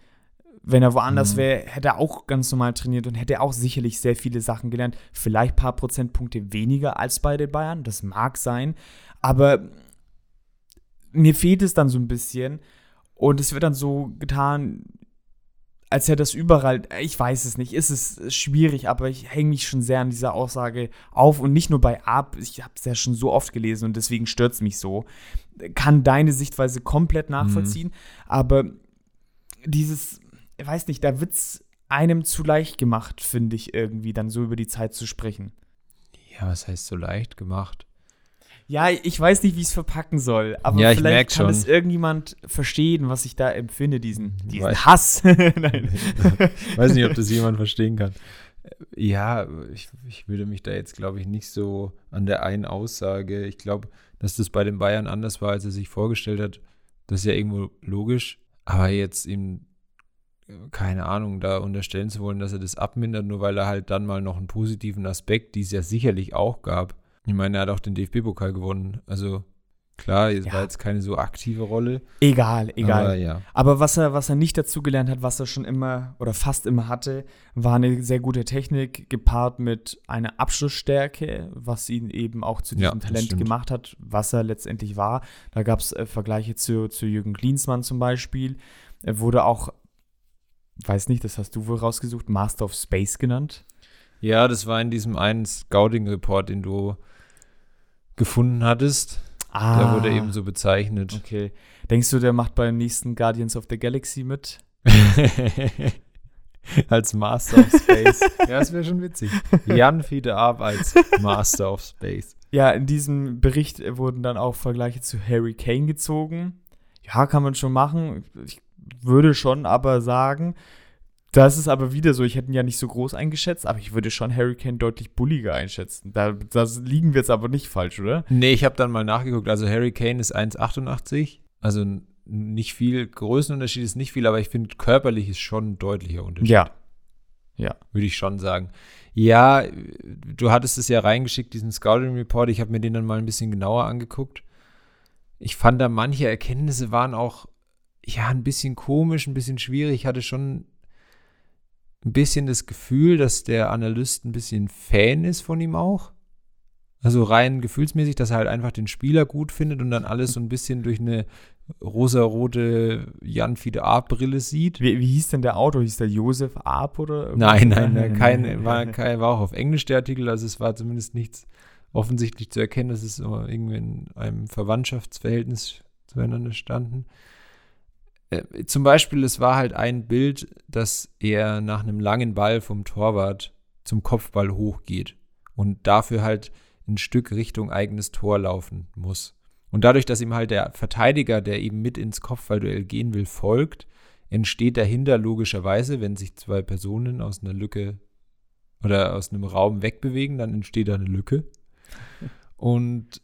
Wenn er woanders mhm. wäre, hätte er auch ganz normal trainiert und hätte auch sicherlich sehr viele Sachen gelernt. Vielleicht ein paar Prozentpunkte weniger als bei den Bayern, das mag sein. Aber mir fehlt es dann so ein bisschen. Und es wird dann so getan, als hätte das überall, ich weiß es nicht, ist es schwierig, aber ich hänge mich schon sehr an dieser Aussage auf und nicht nur bei Ab, ich habe es ja schon so oft gelesen und deswegen stört es mich so. Kann deine Sichtweise komplett nachvollziehen, mhm. aber dieses, ich weiß nicht, da wird es einem zu leicht gemacht, finde ich irgendwie, dann so über die Zeit zu sprechen. Ja, was heißt so leicht gemacht? Ja, ich weiß nicht, wie ich es verpacken soll, aber ja, vielleicht kann es irgendjemand verstehen, was ich da empfinde, diesen, diesen weiß. Hass. (laughs) Nein. (laughs) weiß nicht, ob das jemand verstehen kann. Ja, ich, ich würde mich da jetzt, glaube ich, nicht so an der einen Aussage. Ich glaube, dass das bei den Bayern anders war, als er sich vorgestellt hat. Das ist ja irgendwo logisch. Aber jetzt ihm keine Ahnung, da unterstellen zu wollen, dass er das abmindert, nur weil er halt dann mal noch einen positiven Aspekt, die es ja sicherlich auch gab. Ich meine, er hat auch den DFB-Pokal gewonnen. Also klar, es ja. war jetzt keine so aktive Rolle. Egal, egal. Aber, ja. aber was er, was er nicht dazugelernt hat, was er schon immer oder fast immer hatte, war eine sehr gute Technik, gepaart mit einer Abschlussstärke, was ihn eben auch zu diesem ja, Talent gemacht hat, was er letztendlich war. Da gab es äh, Vergleiche zu, zu Jürgen Klinsmann zum Beispiel. Er wurde auch weiß nicht, das hast du wohl rausgesucht, Master of Space genannt. Ja, das war in diesem einen Scouting-Report, den du gefunden hattest. Ah. Da wurde eben so bezeichnet. Okay. Denkst du, der macht beim nächsten Guardians of the Galaxy mit? (laughs) als Master of Space. (laughs) ja, das wäre schon witzig. Jan Fiete Ab als Master of Space. Ja, in diesem Bericht wurden dann auch Vergleiche zu Harry Kane gezogen ja, kann man schon machen. Ich würde schon aber sagen, das ist aber wieder so, ich hätte ihn ja nicht so groß eingeschätzt, aber ich würde schon Harry Kane deutlich bulliger einschätzen. Da das liegen wir jetzt aber nicht falsch, oder? Nee, ich habe dann mal nachgeguckt. Also Harry Kane ist 1,88. Also nicht viel, Größenunterschied ist nicht viel, aber ich finde, körperlich ist schon ein deutlicher Unterschied. Ja. Ja. Würde ich schon sagen. Ja, du hattest es ja reingeschickt, diesen Scouting Report. Ich habe mir den dann mal ein bisschen genauer angeguckt. Ich fand da manche Erkenntnisse waren auch, ja, ein bisschen komisch, ein bisschen schwierig. Ich hatte schon ein bisschen das Gefühl, dass der Analyst ein bisschen Fan ist von ihm auch. Also rein gefühlsmäßig, dass er halt einfach den Spieler gut findet und dann alles so ein bisschen durch eine rosarote Jan Fide Arp-Brille sieht. Wie, wie, hieß denn der Autor? Hieß der Josef Arp oder? Nein, nein, nein, kein, war, kein, war auch auf Englisch der Artikel, also es war zumindest nichts offensichtlich zu erkennen, dass es irgendwie in einem Verwandtschaftsverhältnis zueinander standen. Äh, zum Beispiel, es war halt ein Bild, dass er nach einem langen Ball vom Torwart zum Kopfball hochgeht und dafür halt ein Stück Richtung eigenes Tor laufen muss. Und dadurch, dass ihm halt der Verteidiger, der eben mit ins Kopfballduell gehen will, folgt, entsteht dahinter logischerweise, wenn sich zwei Personen aus einer Lücke oder aus einem Raum wegbewegen, dann entsteht da eine Lücke. Und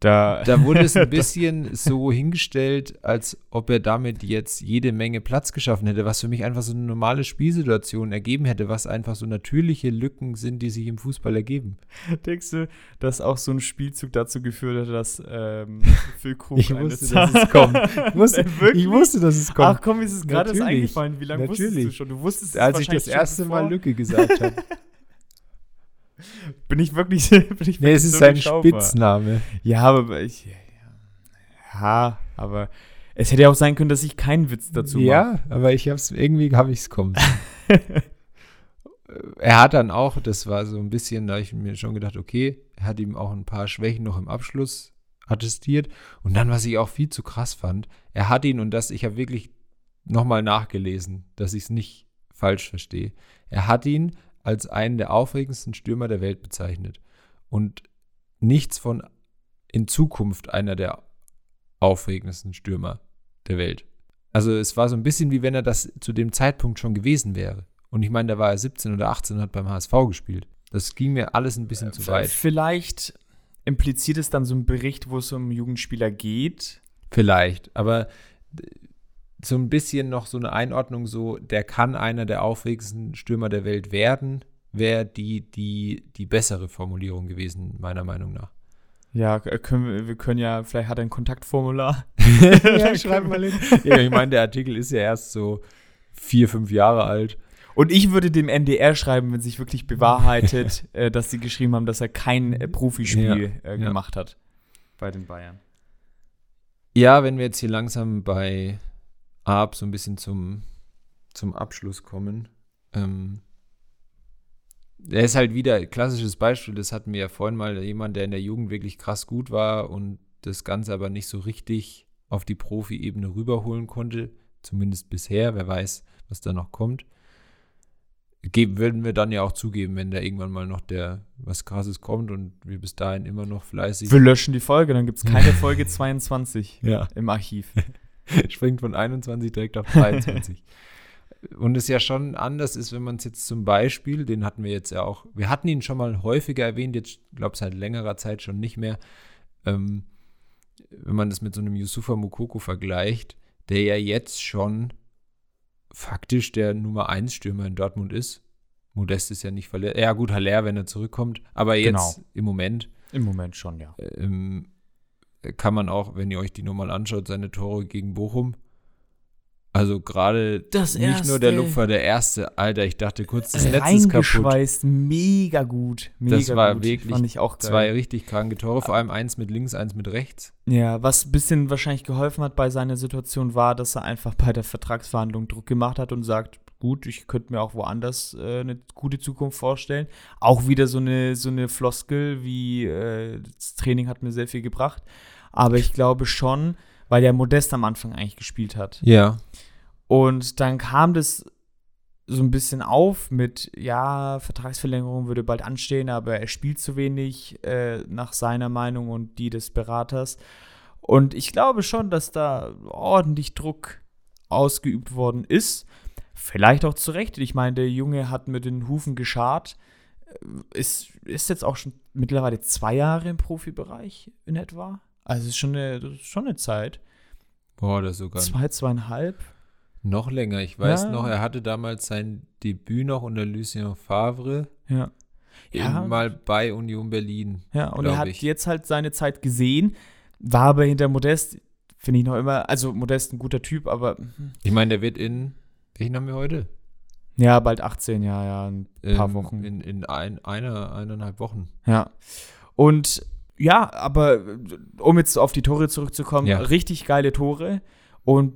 da, da wurde es (laughs) ein bisschen so hingestellt, als ob er damit jetzt jede Menge Platz geschaffen hätte, was für mich einfach so eine normale Spielsituation ergeben hätte, was einfach so natürliche Lücken sind, die sich im Fußball ergeben. Denkst du, dass auch so ein Spielzug dazu geführt hat, dass ähm, (laughs) Phil Krug Ich wusste, (laughs) dass es kommt. Ich wusste, ich wusste, dass es kommt. Ach komm, ist es gerade eingefallen. Wie lange wusstest du schon? Du wusstest es Als ich das erste Mal Lücke gesagt habe. Bin ich wirklich. (laughs) Bin ich nee, es ist so sein Spitzname. Ja, aber ich. Ja, aber es hätte ja auch sein können, dass ich keinen Witz dazu mache. Ja, aber ich hab's, irgendwie habe ich es kommen. (laughs) er hat dann auch, das war so ein bisschen, da ich mir schon gedacht, okay, er hat ihm auch ein paar Schwächen noch im Abschluss attestiert. Und dann, was ich auch viel zu krass fand, er hat ihn, und das, ich habe wirklich nochmal nachgelesen, dass ich es nicht falsch verstehe. Er hat ihn als einen der aufregendsten Stürmer der Welt bezeichnet und nichts von in Zukunft einer der aufregendsten Stürmer der Welt. Also es war so ein bisschen wie wenn er das zu dem Zeitpunkt schon gewesen wäre. Und ich meine, da war er 17 oder 18 und hat beim HSV gespielt. Das ging mir alles ein bisschen äh, zu weit. Vielleicht impliziert es dann so ein Bericht, wo es um Jugendspieler geht. Vielleicht, aber so ein bisschen noch so eine Einordnung, so der kann einer der aufregendsten Stürmer der Welt werden, wäre die, die, die bessere Formulierung gewesen, meiner Meinung nach. Ja, können wir, wir können ja, vielleicht hat er ein Kontaktformular. (laughs) (laughs) ja, schreib mal hin. Ja, ich meine, der Artikel ist ja erst so vier, fünf Jahre alt. Und ich würde dem NDR schreiben, wenn sich wirklich bewahrheitet, (laughs) äh, dass sie geschrieben haben, dass er kein äh, Profispiel ja, äh, gemacht ja. hat bei den Bayern. Ja, wenn wir jetzt hier langsam bei Arp so ein bisschen zum, zum Abschluss kommen. Ähm, er ist halt wieder ein klassisches Beispiel, das hatten wir ja vorhin mal, jemand, der in der Jugend wirklich krass gut war und das Ganze aber nicht so richtig auf die Profi-Ebene rüberholen konnte, zumindest bisher, wer weiß, was da noch kommt. Geben, würden wir dann ja auch zugeben, wenn da irgendwann mal noch der was krasses kommt und wir bis dahin immer noch fleißig. Wir löschen die Folge, dann gibt es keine (laughs) Folge 22 ja. im Archiv. (laughs) Springt von 21 direkt auf 23. (laughs) Und es ja schon anders ist, wenn man es jetzt zum Beispiel, den hatten wir jetzt ja auch, wir hatten ihn schon mal häufiger erwähnt, jetzt glaube ich seit längerer Zeit schon nicht mehr. Ähm, wenn man das mit so einem Yusufa Mukoko vergleicht, der ja jetzt schon faktisch der Nummer 1 Stürmer in Dortmund ist. Modest ist ja nicht verletzt. Ja, gut, Haller, wenn er zurückkommt. Aber jetzt genau. im Moment. Im Moment schon, ja. Ähm, kann man auch, wenn ihr euch die Nummer anschaut, seine Tore gegen Bochum. Also gerade nicht nur der Lupfer, der erste, Alter, ich dachte kurz, das Netz ist kaputt. mega gut. Mega das war gut. wirklich Fand ich auch geil. zwei richtig kranke Tore, vor allem eins mit links, eins mit rechts. Ja, was ein bisschen wahrscheinlich geholfen hat bei seiner Situation war, dass er einfach bei der Vertragsverhandlung Druck gemacht hat und sagt, gut, ich könnte mir auch woanders äh, eine gute Zukunft vorstellen. Auch wieder so eine, so eine Floskel wie äh, das Training hat mir sehr viel gebracht. Aber ich glaube schon, weil der Modest am Anfang eigentlich gespielt hat. Ja. Und dann kam das so ein bisschen auf mit, ja, Vertragsverlängerung würde bald anstehen, aber er spielt zu wenig äh, nach seiner Meinung und die des Beraters. Und ich glaube schon, dass da ordentlich Druck ausgeübt worden ist. Vielleicht auch zu Recht. Ich meine, der Junge hat mit den Hufen geschart. Ist, ist jetzt auch schon mittlerweile zwei Jahre im Profibereich in etwa. Also ist schon eine, ist schon eine Zeit. Boah, das sogar Zwei, zweieinhalb. noch länger. Ich weiß Ja. noch, er hatte damals sein Debüt noch unter Lucien Favre. Ja. Ja. Mal bei Union Berlin. Ja, und er hat ich. jetzt halt seine Zeit gesehen, war aber hinter Modest, finde ich noch immer, also Modest ein guter Typ, aber Ich meine, der wird in, welchen haben wir heute? ja, bald 18, ja, ja, ein paar Ähm, Wochen. In, in ein, einer, eineinhalb Wochen. Ja. Und ja, aber um jetzt auf die Tore zurückzukommen, Ja. richtig geile Tore. Und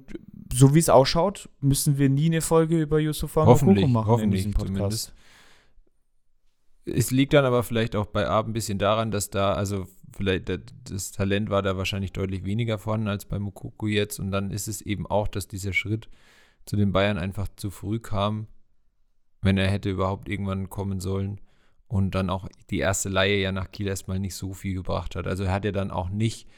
so wie es ausschaut, müssen wir nie eine Folge über Yusufa Hoffentlich, Mokoko machen in hoffentlich diesem Podcast. zumindest. Es liegt dann aber vielleicht auch bei Ab ein bisschen daran, dass da, also vielleicht das, Talent war da wahrscheinlich deutlich weniger vorhanden als bei Mukoko jetzt. Und dann ist es eben auch, dass dieser Schritt zu den Bayern einfach zu früh kam, wenn er hätte überhaupt irgendwann kommen sollen. Und dann auch die erste Laie ja nach Kiel erstmal nicht so viel gebracht hat. Also er hat ja dann auch nicht,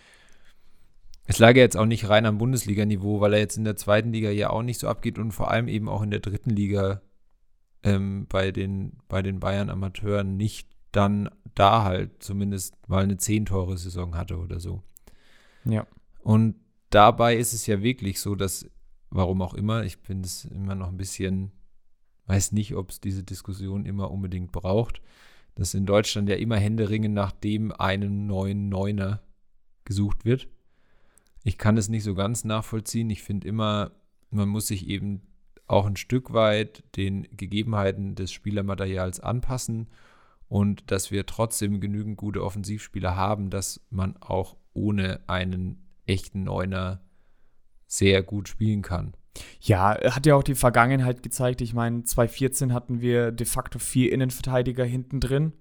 es lag ja jetzt auch nicht rein am Bundesliga-Niveau, weil er jetzt in der zweiten Liga ja auch nicht so abgeht und vor allem eben auch in der dritten Liga ähm, bei, den, bei den Bayern Amateuren nicht dann da halt zumindest mal eine Zehn-Tore-Saison hatte oder so. Ja. Und dabei ist es ja wirklich so, dass, warum auch immer, ich bin es immer noch ein bisschen, weiß nicht, ob es diese Diskussion immer unbedingt braucht, dass in Deutschland ja immer Händeringen nach dem einen neuen Neuner gesucht wird. Ich kann es nicht so ganz nachvollziehen. Ich finde immer, man muss sich eben auch ein Stück weit den Gegebenheiten des Spielermaterials anpassen und dass wir trotzdem genügend gute Offensivspieler haben, dass man auch ohne einen echten Neuner sehr gut spielen kann. Ja, hat ja auch die Vergangenheit gezeigt. Ich meine, 2014 hatten wir de facto vier Innenverteidiger hinten drin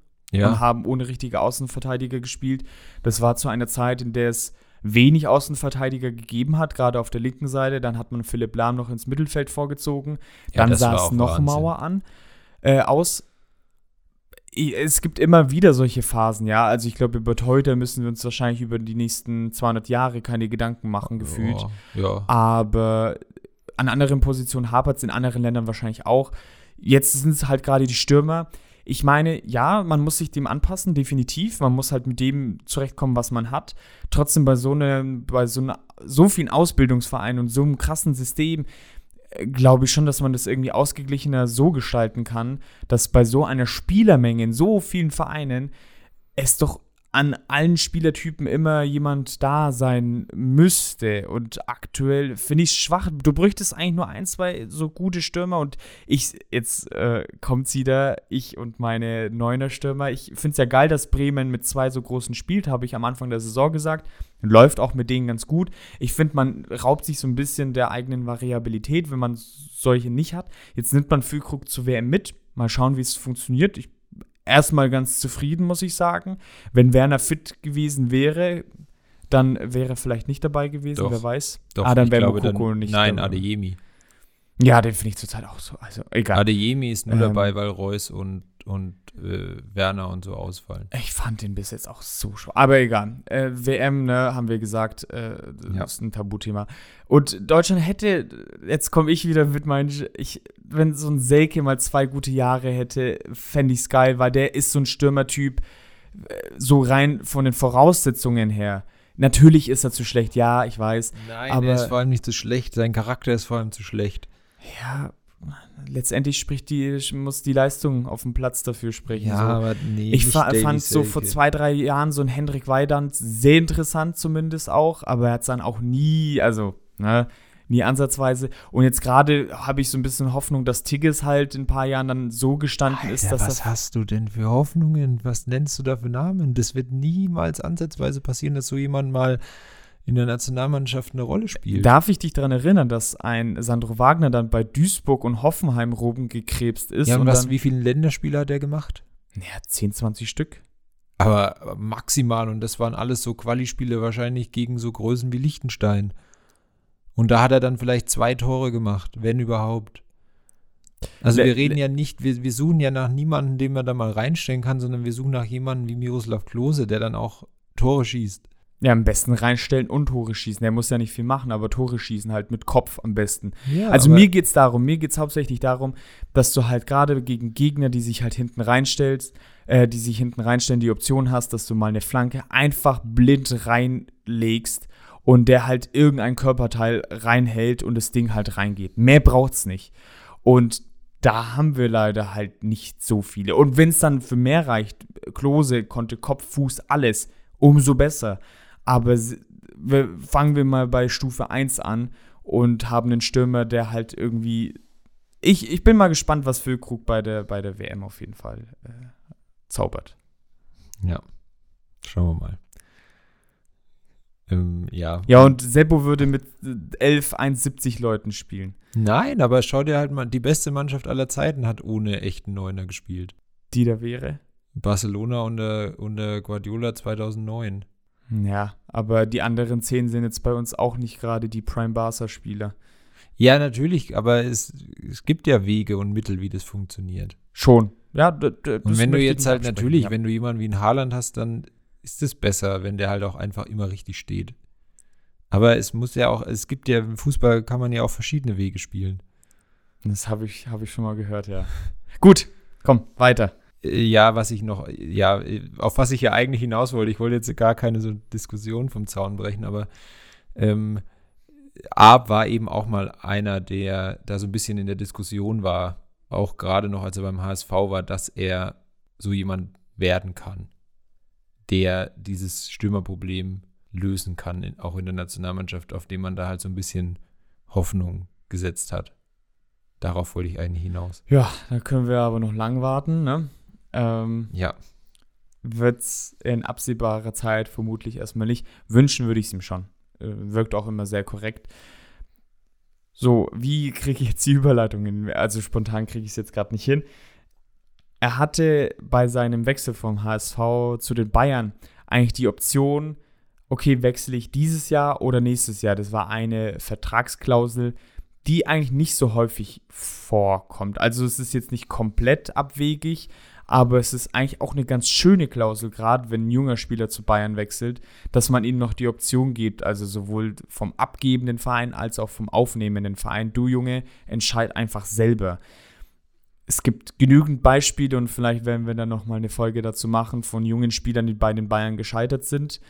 und haben ohne richtige Außenverteidiger gespielt. Das war zu einer Zeit, in der es wenig Außenverteidiger gegeben hat, gerade auf der linken Seite. Dann hat man Philipp Lahm noch ins Mittelfeld vorgezogen. Ja, Dann sah es noch Wahnsinn. Mauer an. Äh, aus. Es gibt immer wieder solche Phasen, ja. Also ich glaube, über heute müssen wir uns wahrscheinlich über die nächsten 200 Jahre keine Gedanken machen, gefühlt. Ja, ja. Aber an anderen Positionen hapert es in anderen Ländern wahrscheinlich auch. Jetzt sind es halt gerade die Stürmer. Ich meine, ja, man muss sich dem anpassen, definitiv. Man muss halt mit dem zurechtkommen, was man hat. Trotzdem bei so einem, bei so, einer, so vielen Ausbildungsvereinen und so einem krassen System glaube ich schon, dass man das irgendwie ausgeglichener so gestalten kann, dass bei so einer Spielermenge in so vielen Vereinen es doch an allen Spielertypen immer jemand da sein müsste. Und aktuell finde ich es schwach. Du bräuchtest eigentlich nur ein, zwei so gute Stürmer. Und ich, jetzt äh, kommt wieder, ich und meine Neuner Stürmer. Ich finde es ja geil, dass Bremen mit zwei so großen spielt, habe ich am Anfang der Saison gesagt. Läuft auch mit denen ganz gut. Ich finde, man raubt sich so ein bisschen der eigenen Variabilität, wenn man solche nicht hat. Jetzt nimmt man Füllkrug zur WM mit. Mal schauen, wie es funktioniert. Ich erstmal ganz zufrieden, muss ich sagen. Wenn Werner fit gewesen wäre, dann wäre er vielleicht nicht dabei gewesen, Doch. wer weiß. Doch, ah, dann wäre Mokoko dann, nicht Nein, dabei. Adeyemi. Ja, den finde ich zurzeit auch so. Also, egal. Adeyemi ist nur Ähm. dabei, weil Reus und, und äh, Werner und so ausfallen. Ich fand den bis jetzt auch so schwach. Aber egal. Äh, WM, ne, haben wir gesagt, äh, das Ja. ist ein Tabuthema. Und Deutschland hätte, jetzt komme ich wieder mit meinen, ich, wenn so ein Selke mal zwei gute Jahre hätte, fände ich es geil, weil der ist so ein Stürmertyp, äh, so rein von den Voraussetzungen her. Natürlich ist er zu schlecht, ja, ich weiß. Nein, Aber- er ist vor allem nicht zu schlecht. Sein Charakter ist vor allem zu schlecht. Ja, letztendlich spricht die, muss die Leistung auf dem Platz dafür sprechen. so. aber nee. Ich fa fand so vor zwei, drei Jahren so ein Hendrik Weidand sehr interessant zumindest auch, aber er hat es dann auch nie, also, ne, nie ansatzweise. Und jetzt gerade habe ich so ein bisschen Hoffnung, dass Tigges halt in ein paar Jahren dann so gestanden ist, Alter, dass was hast du denn für Hoffnungen? Was nennst du da für Namen? Das wird niemals ansatzweise passieren, dass so jemand mal in der Nationalmannschaft eine Rolle spielt. Darf ich dich daran erinnern, dass ein Sandro Wagner dann bei Duisburg und Hoffenheim roben gekrebst ist? ja, und und was, dann, wie viele Länderspiele hat er gemacht? ja, 10, 20 Stück. Aber maximal und das waren alles so Quali-Spiele wahrscheinlich gegen so Größen wie Liechtenstein. Und da hat er dann vielleicht zwei Tore gemacht, wenn überhaupt. Also Le- wir reden ja nicht, wir, wir suchen ja nach niemandem, den man da mal reinstellen kann, sondern wir suchen nach jemandem wie Miroslav Klose, der dann auch Tore schießt. Ja, am besten reinstellen und Tore schießen. Der muss ja nicht viel machen, aber Tore schießen halt mit Kopf am besten. Ja, also mir geht's darum, mir geht's hauptsächlich darum, dass du halt gerade gegen Gegner, die sich halt hinten reinstellst, äh, die sich hinten reinstellen, die Option hast, dass du mal eine Flanke einfach blind reinlegst und der halt irgendein Körperteil reinhält und das Ding halt reingeht. Mehr braucht's nicht. Und da haben wir leider halt nicht so viele. Und wenn es dann für mehr reicht, Klose konnte Kopf, Fuß, alles, umso besser. Aber fangen wir mal bei Stufe 1 an und haben einen Stürmer, der halt irgendwie. Ich, ich bin mal gespannt, was Füllkrug bei der, bei der WM auf jeden Fall äh, zaubert. Ja. Schauen wir mal. Ähm, ja. Ja, und Seppo würde mit äh, 11, 1,70 Leuten spielen. Nein, aber schau dir halt mal, die beste Mannschaft aller Zeiten hat ohne echten Neuner gespielt. Die da wäre. Barcelona unter, unter Guardiola 2009. Ja, aber die anderen 10 sind jetzt bei uns auch nicht gerade die Prime Barca-Spieler. Ja, natürlich, aber es, es gibt ja Wege und Mittel, wie das funktioniert. Schon. Ja, Und wenn du jetzt halt natürlich, ja. wenn du jemanden wie einen Haaland hast, dann ist es besser, wenn der halt auch einfach immer richtig steht. Aber es muss ja auch, es gibt ja, im Fußball kann man ja auch verschiedene Wege spielen. Das habe ich, hab ich schon mal gehört, ja. (laughs) Gut, komm, weiter. Ja, was ich noch, ja, auf was ich ja eigentlich hinaus wollte, ich wollte jetzt gar keine so Diskussion vom Zaun brechen, aber ähm, Arp war eben auch mal einer, der da so ein bisschen in der Diskussion war, auch gerade noch, als er beim HSV war, dass er so jemand werden kann, der dieses Stürmerproblem lösen kann, auch in der Nationalmannschaft, auf dem man da halt so ein bisschen Hoffnung gesetzt hat. Darauf wollte ich eigentlich hinaus. Ja, da können wir aber noch lang warten, ne? Ähm, Ja, Wird es in absehbarer Zeit vermutlich erstmal nicht. Wünschen würde ich es ihm schon. Äh, wirkt auch immer sehr korrekt. So, wie kriege ich jetzt die (laughs) Überleitung hin? Also spontan kriege ich es jetzt gerade nicht hin. Er hatte bei seinem Wechsel vom HSV zu den Bayern eigentlich die Option, okay, wechsle ich dieses Jahr oder nächstes Jahr. Das war eine Vertragsklausel, die eigentlich nicht so häufig vorkommt. Also es ist jetzt nicht komplett abwegig, aber es ist eigentlich auch eine ganz schöne Klausel, gerade wenn ein junger Spieler zu Bayern wechselt, dass man ihnen noch die Option gibt, also sowohl vom abgebenden Verein als auch vom aufnehmenden Verein. Du Junge, entscheid einfach selber. Es gibt genügend Beispiele und vielleicht werden wir dann noch mal eine Folge dazu machen von jungen Spielern, die bei den Bayern gescheitert sind.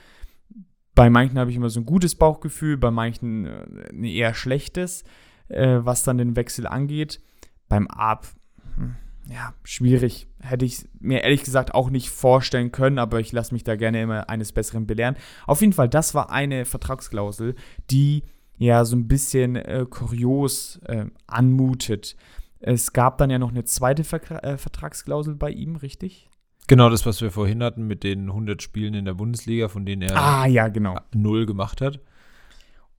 Bei manchen habe ich immer so ein gutes Bauchgefühl, bei manchen äh, ein eher schlechtes, äh, was dann den Wechsel angeht. Beim Ab, hm, ja, schwierig. Hätte ich mir ehrlich gesagt auch nicht vorstellen können, aber ich lasse mich da gerne immer eines Besseren belehren. Auf jeden Fall, das war eine Vertragsklausel, die ja so ein bisschen äh, kurios äh, anmutet. Es gab dann ja noch eine zweite Vertra äh, Vertragsklausel bei ihm, richtig? Genau das, was wir vorhin hatten mit den 100 Spielen in der Bundesliga, von denen er Ah, ja, genau. null gemacht hat.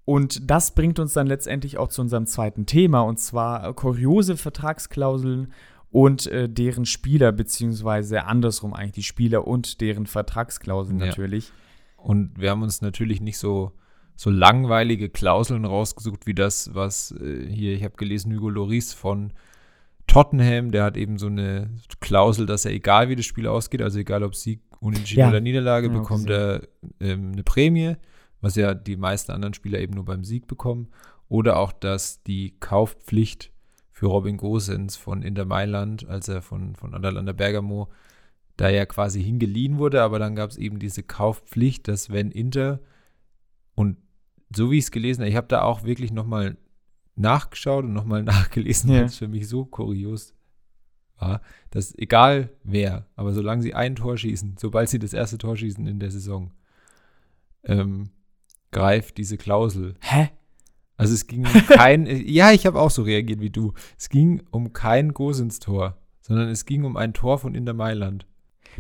Und das bringt uns dann letztendlich auch zu unserem zweiten Thema, und zwar kuriose Vertragsklauseln und äh, deren Spieler, beziehungsweise andersrum eigentlich die Spieler und deren Vertragsklauseln Ja. natürlich. Und wir haben uns natürlich nicht so, so langweilige Klauseln rausgesucht wie das, was äh, hier, ich habe gelesen, Hugo Loris von Tottenham, der hat eben so eine Klausel, dass er egal wie das Spiel ausgeht, also egal ob Sieg, Unentschieden Ja. oder Niederlage, Ja, bekommt er ähm, eine Prämie, was ja die meisten anderen Spieler eben nur beim Sieg bekommen. Oder auch, dass die Kaufpflicht für Robin Gosens von Inter Mailand, als er von, von Atalanta Bergamo da ja quasi hingeliehen wurde, aber dann gab es eben diese Kaufpflicht, dass wenn Inter und so wie ich es gelesen habe, ich habe da auch wirklich nochmal nachgeschaut und nochmal (laughs) nachgelesen, Ja. weil es für mich so kurios war, dass egal wer, aber solange sie ein Tor schießen, sobald sie das erste Tor schießen in der Saison, ähm, greift diese Klausel. Hä? Also es ging um (laughs) kein, ja, ich habe auch so reagiert wie du. Es ging um kein Gosens-Tor, sondern es ging um ein Tor von Inter Mailand.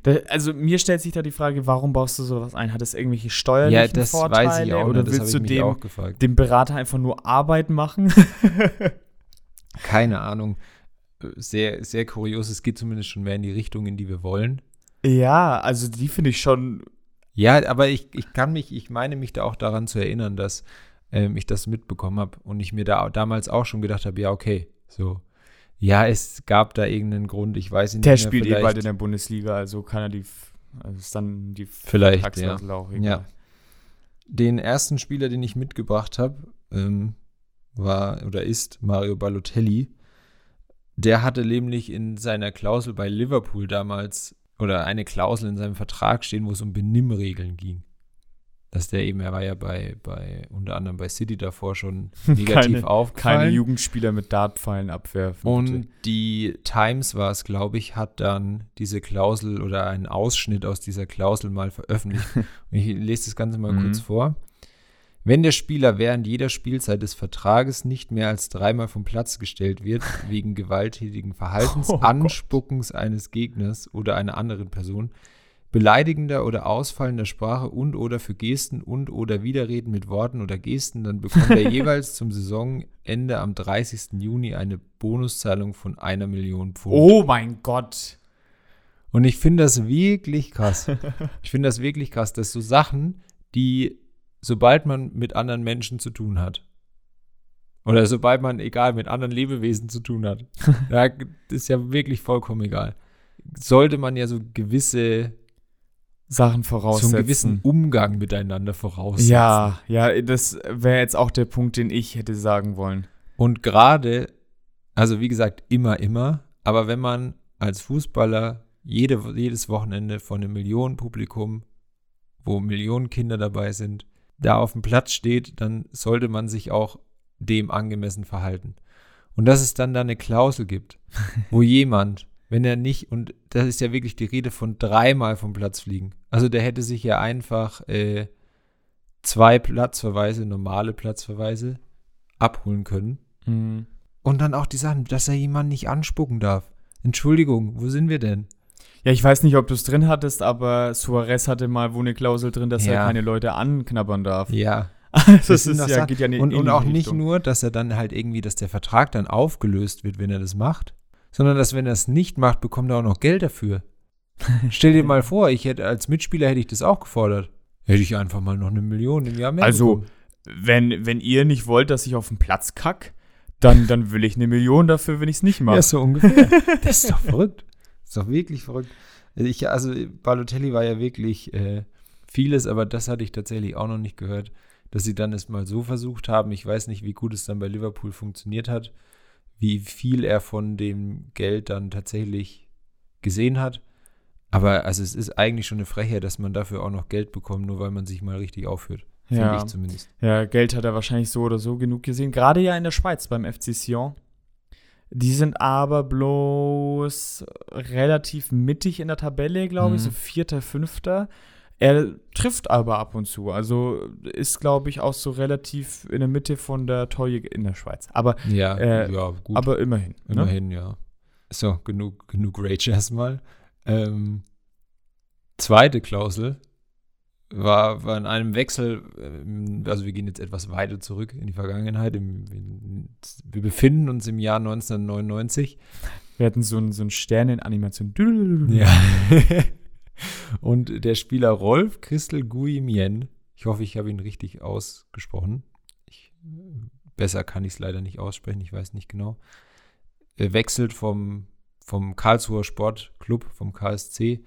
Da, also mir stellt sich da die Frage, warum baust du sowas ein? Hat es irgendwelche steuerlichen Ja, das Vorteile weiß ich auch. oder das willst du dem, dem Berater einfach nur Arbeit machen? (laughs) Keine Ahnung. Sehr, sehr kurios. Es geht zumindest schon mehr in die Richtung, in die wir wollen. ja, also die finde ich schon. Ja, aber ich, ich kann mich, ich meine mich da auch daran zu erinnern, dass ähm, ich das mitbekommen habe und ich mir da damals auch schon gedacht habe, ja, okay, so. Ja, es gab da irgendeinen Grund, ich weiß ihn Der nicht mehr. spielt eh bald in der Bundesliga, also kann er die. Also ist dann die Vielleicht, ja. Vertragsklausel auch. Ja. Den ersten Spieler, den ich mitgebracht habe, ähm, war oder ist Mario Balotelli. Der hatte nämlich in seiner Klausel bei Liverpool damals oder eine Klausel in seinem Vertrag stehen, wo es um Benimmregeln ging. Dass der eben, er war ja bei, bei unter anderem bei City davor schon (laughs) negativ keine, aufgefallen. Keine Jugendspieler mit Dartpfeilen abwerfen. Und bitte. die Times war es, glaube ich, hat dann diese Klausel oder einen Ausschnitt aus dieser Klausel mal veröffentlicht. (laughs) Und ich lese das Ganze mal Mhm. kurz vor. Wenn der Spieler während jeder Spielzeit des Vertrages nicht mehr als dreimal vom Platz gestellt wird, wegen gewalttätigen Verhaltens, (laughs) Oh. Anspuckens eines Gegners oder einer anderen Person, beleidigender oder ausfallender Sprache und oder für Gesten und oder Widerreden mit Worten oder Gesten, dann bekommt er (laughs) jeweils zum Saisonende am 30. Juni eine Bonuszahlung von einer Million Pfund. Oh mein Gott. Und ich finde das wirklich krass. Ich finde das wirklich krass, dass so Sachen, die, sobald man mit anderen Menschen zu tun hat, oder sobald man, egal, mit anderen Lebewesen zu tun hat, (laughs) da ist ja wirklich vollkommen egal, sollte man ja so gewisse, Sachen so voraussetzen. einen gewissen Umgang miteinander voraussetzen. ja, ja, das wäre jetzt auch der Punkt, den ich hätte sagen wollen. Und gerade, also wie gesagt, immer, immer, aber wenn man als Fußballer jede, jedes Wochenende von einem Millionenpublikum, wo Millionen Kinder dabei sind, da auf dem Platz steht, dann sollte man sich auch dem angemessen verhalten. Und dass es dann da eine Klausel gibt, wo (laughs) jemand, wenn er nicht, und das ist ja wirklich die Rede von dreimal vom Platz fliegen. Also der hätte sich ja einfach äh, zwei Platzverweise, normale Platzverweise abholen können. Mhm. Und dann auch die Sachen, dass er jemanden nicht anspucken darf. Entschuldigung, wo sind wir denn? Ja, ich weiß nicht, ob du es drin hattest, aber Suarez hatte mal wo eine Klausel drin, dass er Ja. keine Leute anknabbern darf. Ja. (laughs) das Das doch ja, geht ja nicht Und, und auch nicht nur, dass er dann halt irgendwie, dass der Vertrag dann aufgelöst wird, wenn er das macht, sondern dass, wenn er es nicht macht, bekommt er auch noch Geld dafür. (laughs) Stell dir mal vor, ich hätte als Mitspieler hätte ich das auch gefordert. Hätte ich einfach mal noch eine Million im Jahr mehr Also, bekommen. wenn, wenn ihr nicht wollt, dass ich auf den Platz kack, dann, dann will ich eine Million dafür, wenn ich es nicht mache. Ja, so ungefähr. das ist doch verrückt. Das ist doch wirklich verrückt. Ich, also, Balotelli war ja wirklich äh, vieles, aber das hatte ich tatsächlich auch noch nicht gehört, dass sie dann es mal so versucht haben. Ich weiß nicht, wie gut es dann bei Liverpool funktioniert hat, wie viel er von dem Geld dann tatsächlich gesehen hat. Aber also es ist eigentlich schon eine Frechheit, dass man dafür auch noch Geld bekommt, nur weil man sich mal richtig aufführt. Finde Ja. ich zumindest. Ja, Geld hat er wahrscheinlich so oder so genug gesehen. Gerade ja in der Schweiz beim FC Sion. Die sind aber bloß relativ mittig in der Tabelle, glaube ich, Mhm. so vierter, fünfter. Er trifft aber ab und zu. Also ist, glaube ich, auch so relativ in der Mitte von der Toye in der Schweiz. Aber, Ja, Äh, ja, gut. aber immerhin. Ne? Immerhin, ja. So, genug, genug Rage erstmal. Ähm, zweite Klausel war, war in einem Wechsel, ähm, also wir gehen jetzt etwas weiter zurück in die Vergangenheit. Im, in, wir befinden uns im Jahr 1999. Wir hatten so ein, so ein Stern in Animation. Ja. (laughs) Und der Spieler Rolf Christel Guimien, ich hoffe, ich habe ihn richtig ausgesprochen. Ich, besser kann ich es leider nicht aussprechen, ich weiß nicht genau. Wechselt vom, vom Karlsruher Sportclub, vom KSC,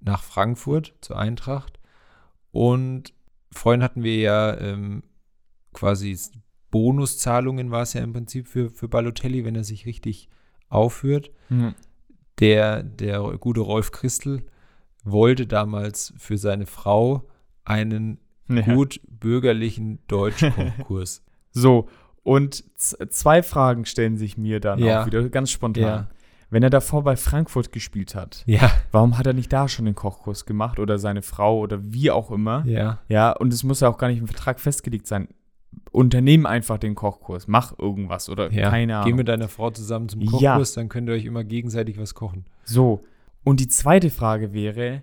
nach Frankfurt zur Eintracht. Und vorhin hatten wir ja ähm, quasi Bonuszahlungen, war es ja im Prinzip für, für Balotelli, wenn er sich richtig aufführt Hm. der, der gute Rolf Christel wollte damals für seine Frau einen Ja. gut bürgerlichen Deutschkonkurs. (laughs) So, und zwei Fragen stellen sich mir dann Ja. auch wieder ganz spontan. Ja. Wenn er davor bei Frankfurt gespielt hat, ja, warum hat er nicht da schon den Kochkurs gemacht oder seine Frau oder wie auch immer? ja. Ja, und es muss ja auch gar nicht im Vertrag festgelegt sein. Unternehmen einfach den Kochkurs, mach irgendwas oder ja. keine Geh Ahnung. mit deiner Frau zusammen zum Ja. Kochkurs, dann könnt ihr euch immer gegenseitig was kochen. So, und die zweite Frage wäre,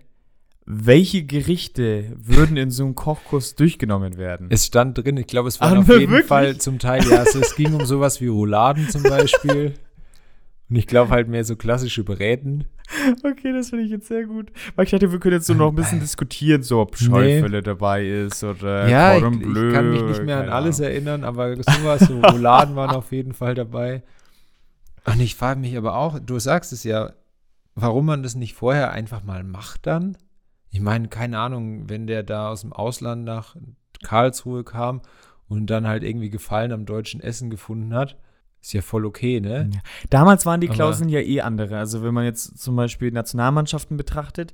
welche Gerichte würden in so einem Kochkurs durchgenommen werden? Es stand drin, ich glaube, es waren auf jeden wirklich? Fall zum Teil, ja, also es ging um sowas wie Rouladen zum Beispiel. Und ich glaube halt mehr so klassische Bräten. Okay, das finde ich jetzt sehr gut. Weil ich dachte, wir können jetzt so noch ein bisschen diskutieren, so ob Scheufele dabei ist oder ja, ich, Cordon ich Bleu, kann mich nicht mehr an alles Ahnung. erinnern, aber sowas, so (laughs) Rouladen waren auf jeden Fall dabei. Und ich frage mich aber auch, du sagst es ja, warum man das nicht vorher einfach mal macht dann? Ich meine, keine Ahnung, wenn der da aus dem Ausland nach Karlsruhe kam und dann halt irgendwie Gefallen am deutschen Essen gefunden hat. Ist ja voll okay, ne? Ja. Damals waren die Klauseln ja eh andere. Also wenn man jetzt zum Beispiel Nationalmannschaften betrachtet,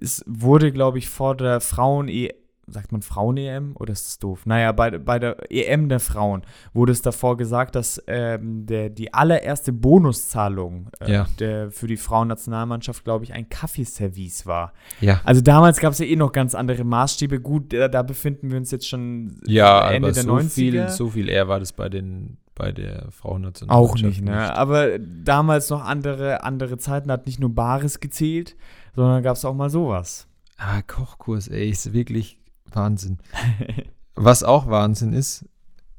es wurde, glaube ich, vor der Frauen e sagt man Frauen-EM oder ist das doof? Naja, bei, bei der EM der Frauen wurde es davor gesagt, dass ähm, der, die allererste Bonuszahlung äh, Ja. der, für die Frauennationalmannschaft, glaube ich, ein Kaffeeservice war. Ja. Also damals gab es ja eh noch ganz andere Maßstäbe. Gut, da, da befinden wir uns jetzt schon Ja, Ende der so 90er. viel, so viel eher war das bei den bei der Frauennationalmannschaft Auch nicht, ne? Aber damals noch andere, andere Zeiten hat nicht nur Bares gezählt, sondern gab es auch mal sowas. Ah, Kochkurs, ey, ist wirklich Wahnsinn. Was auch Wahnsinn ist,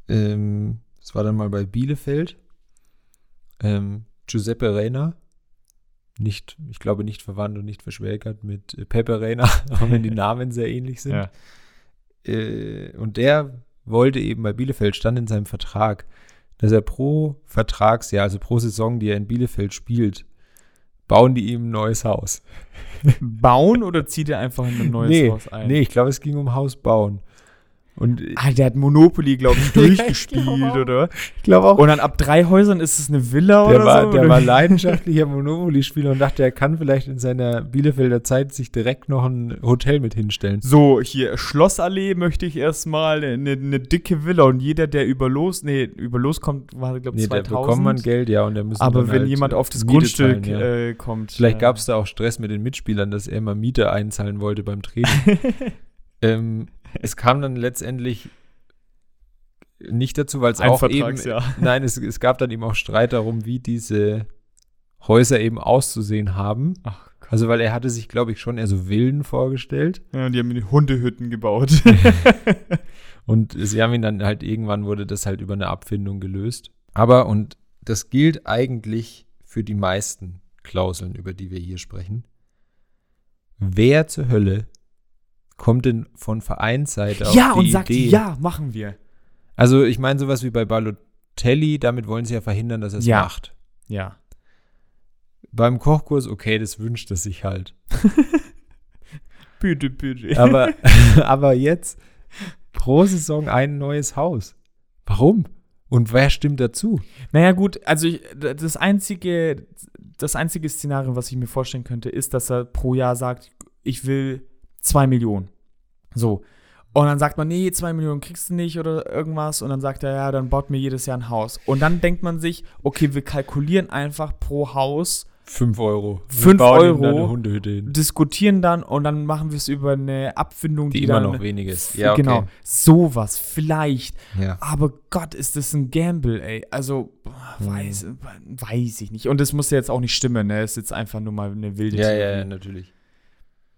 ähm, das war dann mal bei Bielefeld, ähm, Giuseppe Reina, nicht, ich glaube nicht verwandt und nicht verschwägert mit äh, Pepe Reina, (laughs) auch wenn die Namen sehr ähnlich sind. Ja. Äh, und der wollte eben bei Bielefeld, stand in seinem Vertrag, dass er pro Vertragsjahr, also pro Saison, die er in Bielefeld spielt, bauen die ihm ein neues Haus. Bauen oder zieht er einfach in ein neues nee, Haus ein? nee, ich glaube, es ging um Haus bauen. Und Ah, der hat Monopoly, glaube ich, (laughs) Ja, ich durchgespielt, glaub oder? ich glaube auch, Und dann ab drei Häusern ist es eine Villa der, oder war, so? der oder? war leidenschaftlicher Monopoly-Spieler und dachte, er kann vielleicht in seiner Bielefelder Zeit sich direkt noch ein Hotel mit hinstellen. So, hier Schlossallee möchte ich erstmal eine, eine dicke Villa und jeder, der über Los, nee, über Los kommt, war glaube ich Nee, da 2000. bekommt man Geld, ja, und der müssen aber wenn halt, jemand auf das Miete Grundstück zahlen, ja. äh, kommt. Vielleicht äh, gab es da auch Stress mit den Mitspielern, dass er mal Miete einzahlen wollte beim Training. (laughs) ähm, es kam dann letztendlich nicht dazu, weil es auch eben, (laughs) nein, es, es gab dann eben auch Streit darum, wie diese Häuser eben auszusehen haben. Ach. Also, weil er hatte sich, glaube ich, schon eher so Villen vorgestellt. Ja, die haben die Hundehütten gebaut. (laughs) Und sie haben ihn dann halt irgendwann wurde das halt über eine Abfindung gelöst. Aber, und das gilt eigentlich für die meisten Klauseln, über die wir hier sprechen. Wer zur Hölle kommt denn von Vereinsseite auf ja, die und sagt, Idee? ja, machen wir. Also, ich meine, sowas wie bei Balotelli, damit wollen sie ja verhindern, dass er es Ja. macht. Ja. Beim Kochkurs, okay, das wünscht er sich halt. (laughs) Bitte, bitte. Aber, (laughs) (laughs) aber jetzt pro Saison ein neues Haus. Warum? Und wer stimmt dazu? Naja, gut, also ich, das einzige, das einzige Szenario, was ich mir vorstellen könnte, ist, dass er pro Jahr sagt, ich will zwei Millionen. So. Und dann sagt man, nee, zwei Millionen kriegst du nicht oder irgendwas. Und dann sagt er, ja, dann baut mir jedes Jahr ein Haus. Und dann denkt man sich, okay, wir kalkulieren einfach pro Haus, 5 Euro. Wir Fünf bauen ihm Euro. da eine Hundehütte hin. diskutieren dann und dann machen wir es über eine Abfindung, Die die, immer dann, noch wenig ist. Genau, sowas, vielleicht. Ja. Aber Gott, ist das ein Gamble, ey. Also, Hm. weiß, weiß ich nicht. Und das muss ja jetzt auch nicht stimmen, ne? Es ist jetzt einfach nur mal eine wilde Ja, Theorie. ja, ja, natürlich.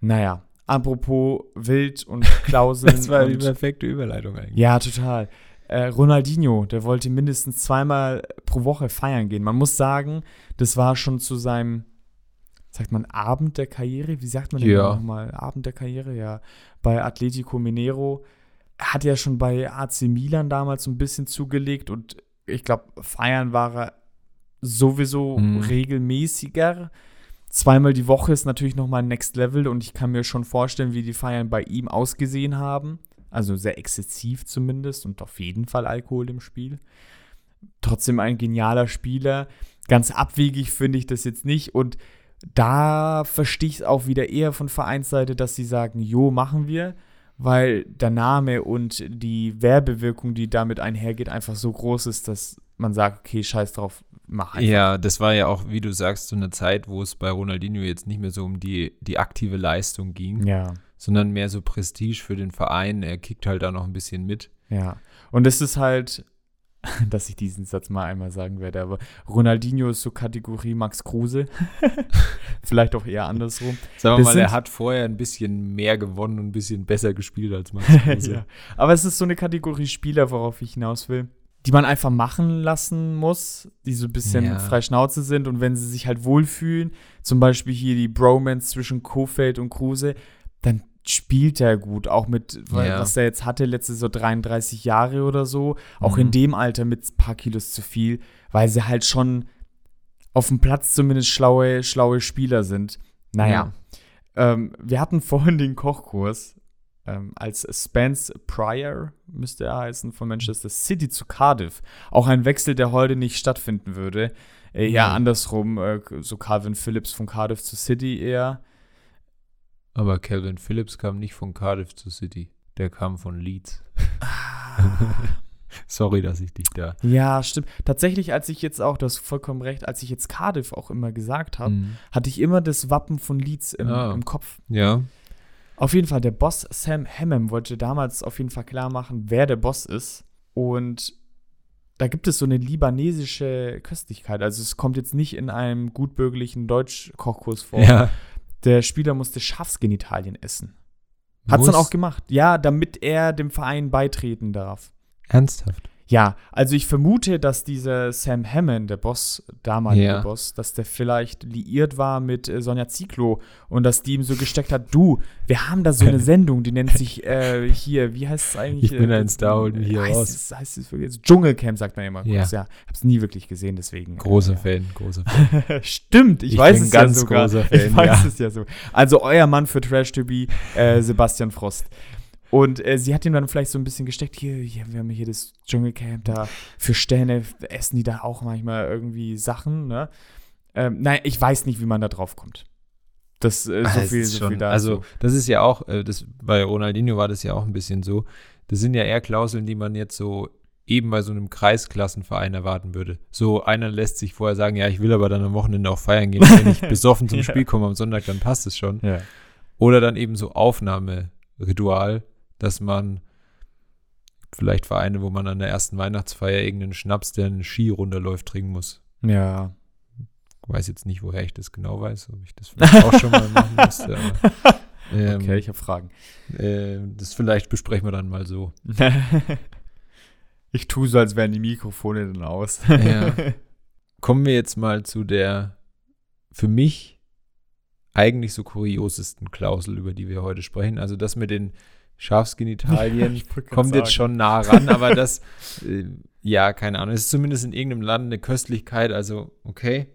Naja, apropos wild und (laughs) Klauseln. Das war die perfekte Überleitung eigentlich. ja, total. Äh, Ronaldinho, der wollte mindestens zweimal pro Woche feiern gehen. Man muss sagen, das war schon zu seinem, sagt man, Abend der Karriere? Wie sagt man denn Ja. nochmal? Abend der Karriere, ja. Bei Atletico Mineiro. Er hat ja schon bei AC Milan damals so ein bisschen zugelegt und ich glaube, feiern war er sowieso Mhm. regelmäßiger. Zweimal die Woche ist natürlich nochmal Next Level und ich kann mir schon vorstellen, wie die Feiern bei ihm ausgesehen haben. Also sehr exzessiv zumindest und auf jeden Fall Alkohol im Spiel. Trotzdem ein genialer Spieler. Ganz abwegig finde ich das jetzt nicht und da verstehe ich es auch wieder eher von Vereinsseite, dass sie sagen, jo, machen wir, weil der Name und die Werbewirkung, die damit einhergeht, einfach so groß ist, dass man sagt, okay, scheiß drauf, mach einfach. Ja, das war ja auch, wie du sagst, so eine Zeit, wo es bei Ronaldinho jetzt nicht mehr so um die, die aktive Leistung ging, Ja. sondern mehr so Prestige für den Verein. Er kickt halt da noch ein bisschen mit. Ja, und es ist halt, (laughs) dass ich diesen Satz mal einmal sagen werde, aber Ronaldinho ist so Kategorie Max Kruse. (laughs) Vielleicht auch eher andersrum. Sagen wir Das mal, er hat vorher ein bisschen mehr gewonnen und ein bisschen besser gespielt als Max (laughs) Kruse. ja. Aber es ist so eine Kategorie Spieler, worauf ich hinaus will, die man einfach machen lassen muss, die so ein bisschen Ja. frei Schnauze sind und wenn sie sich halt wohlfühlen, zum Beispiel hier die Bromance zwischen Kofeld und Kruse, dann spielt er gut, auch mit, Ja. was er jetzt hatte, letzte so 33 Jahre oder so, auch in Mhm. dem Alter mit ein paar Kilos zu viel, weil sie halt schon auf dem Platz zumindest schlaue, schlaue Spieler sind. Naja, ähm, wir hatten (laughs) vorhin den Kochkurs. Ähm, als Spence Pryor, müsste er heißen, von Manchester City zu Cardiff. Auch ein Wechsel, der heute nicht stattfinden würde. Äh, ja, andersrum, äh, so Calvin Phillips von Cardiff zu City eher. Aber Calvin Phillips kam nicht von Cardiff zu City. Der kam von Leeds. (laughs) Sorry, dass ich dich da. Ja, stimmt. Tatsächlich, als ich jetzt auch, du hast vollkommen recht, als ich jetzt Cardiff auch immer gesagt habe, Mhm. hatte ich immer das Wappen von Leeds im, Ah. im Kopf. Ja. Auf jeden Fall, der Boss Sam Hammam wollte damals auf jeden Fall klar machen, wer der Boss ist. Und da gibt es so eine libanesische Köstlichkeit. Also es kommt jetzt nicht in einem gutbürgerlichen Deutsch-Kochkurs vor. Ja. Der Spieler musste Schafsgenitalien essen. Hat es dann auch gemacht. Ja, damit er dem Verein beitreten darf. Ernsthaft. Ja, also ich vermute, dass dieser Sam Hammond, der Boss, damalige Ja. Boss, dass der vielleicht liiert war mit äh, Sonja Zieklo und dass die ihm so gesteckt hat, du, wir haben da so eine (laughs) Sendung, die nennt sich äh, hier, wie heißt es eigentlich? Ich bin Äh, ein Star und hier heißt raus. Es, heißt es wirklich? Dschungelcamp sagt man immer Ja. kurz, ja. Hab's nie wirklich gesehen, deswegen. Großer äh, Fan, großer (laughs) Fan. Stimmt, ich, Ich weiß bin es ganz ja sogar. großer ich Fan, weiß ja. es ja so. Also euer Mann für Trash to be, äh, Sebastian Frost. Und äh, sie hat ihm dann vielleicht so ein bisschen gesteckt, hier, hier, wir haben hier das Dschungelcamp da für Sterne, essen die da auch manchmal irgendwie Sachen, ne? Ähm, nein, ich weiß nicht, wie man da drauf kommt. Das äh, so Ah, viel, ist so schon- viel dazu. Also, das ist ja auch, äh, das, bei Ronaldinho war das ja auch ein bisschen so. Das sind ja eher Klauseln, die man jetzt so eben bei so einem Kreisklassenverein erwarten würde. So einer lässt sich vorher sagen, ja, ich will aber dann am Wochenende auch feiern gehen. Wenn ich (laughs) besoffen zum Ja. Spiel komme am Sonntag, dann passt es schon. ja. Oder dann eben so Aufnahmeritual, dass man vielleicht Vereine, wo man an der ersten Weihnachtsfeier irgendeinen Schnaps, der eine Ski runterläuft, trinken muss. ja. Ich weiß jetzt nicht, woher ich das genau weiß, ob ich das vielleicht auch schon mal machen müsste. (laughs) Aber, ähm, Okay, ich habe Fragen. äh, das vielleicht besprechen wir dann mal so. (laughs) ich tue so, als wären die Mikrofone dann aus. Ja. (laughs) Kommen wir jetzt mal zu der für mich eigentlich so kuriosesten Klausel, über die wir heute sprechen. Also das mit den Schafsgenitalien grad (laughs) kommt jetzt schon nah ran, aber das, äh, ja, keine Ahnung. Es ist zumindest in irgendeinem Land eine Köstlichkeit, also okay.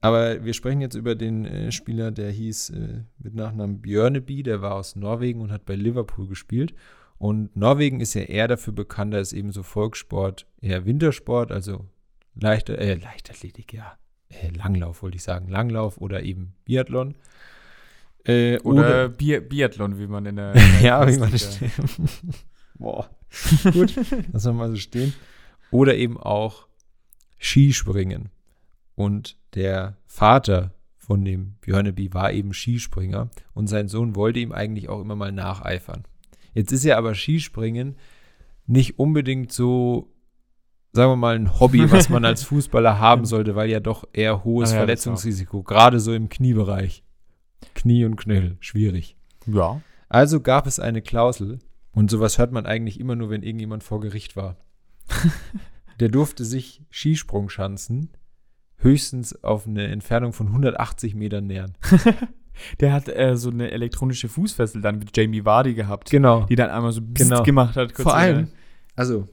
Aber wir sprechen jetzt über den äh, Spieler, der hieß äh, mit Nachnamen Björneby, der war aus Norwegen und hat bei Liverpool gespielt. Und Norwegen ist ja eher dafür bekannt, als eben so Volkssport, eher Wintersport, also leichter, äh, Leichtathletik, ja. Äh, Langlauf wollte ich sagen, Langlauf oder eben Biathlon. Äh, Oder Bi Biathlon, wie man in der. (laughs) ja, wie man Plastik- (laughs) Boah. (laughs) Gut, lassen wir mal so stehen. Oder eben auch Skispringen. Und der Vater von dem Björneby war eben Skispringer und sein Sohn wollte ihm eigentlich auch immer mal nacheifern. Jetzt ist ja aber Skispringen nicht unbedingt so, sagen wir mal, ein Hobby, was man als Fußballer haben sollte, weil ja doch eher hohes Ah ja, das Verletzungsrisiko, gerade so im Kniebereich. Knie und Knöchel, schwierig. Ja. Also gab es eine Klausel, und sowas hört man eigentlich immer nur, wenn irgendjemand vor Gericht war. (laughs) Der durfte sich Skisprungschanzen höchstens auf eine Entfernung von 180 Metern nähern. (laughs) Der hat äh, so eine elektronische Fußfessel dann mit Jamie Vardy gehabt, Genau. die dann einmal so Genau. gemacht hat. Vor allem, der- also,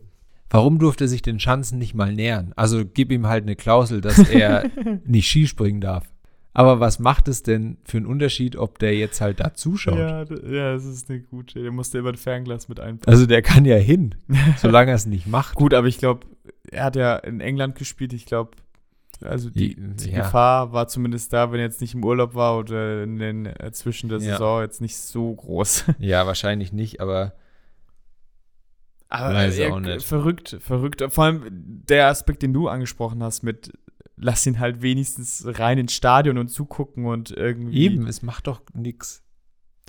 warum durfte er sich den Schanzen nicht mal nähern? Also gib ihm halt eine Klausel, dass er (laughs) nicht Skispringen darf. Aber was macht es denn für einen Unterschied, ob der jetzt halt da zuschaut? Ja, ja, das ist eine gute. Der musste immer ein Fernglas mit einpacken. Also der kann ja hin, (laughs) solange er es nicht macht. Gut, aber ich glaube, er hat ja in England gespielt. Ich glaube, also die, Die- ja. Gefahr war zumindest da, wenn er jetzt nicht im Urlaub war oder in den äh, zwischen der Ja. Saison jetzt nicht so groß. (laughs) Ja, wahrscheinlich nicht, aber Aber Weiß auch nicht. verrückt, verrückt. Vor allem der Aspekt, den du angesprochen hast, mit lass ihn halt wenigstens rein ins Stadion und zugucken und irgendwie. Eben, es macht doch nichts.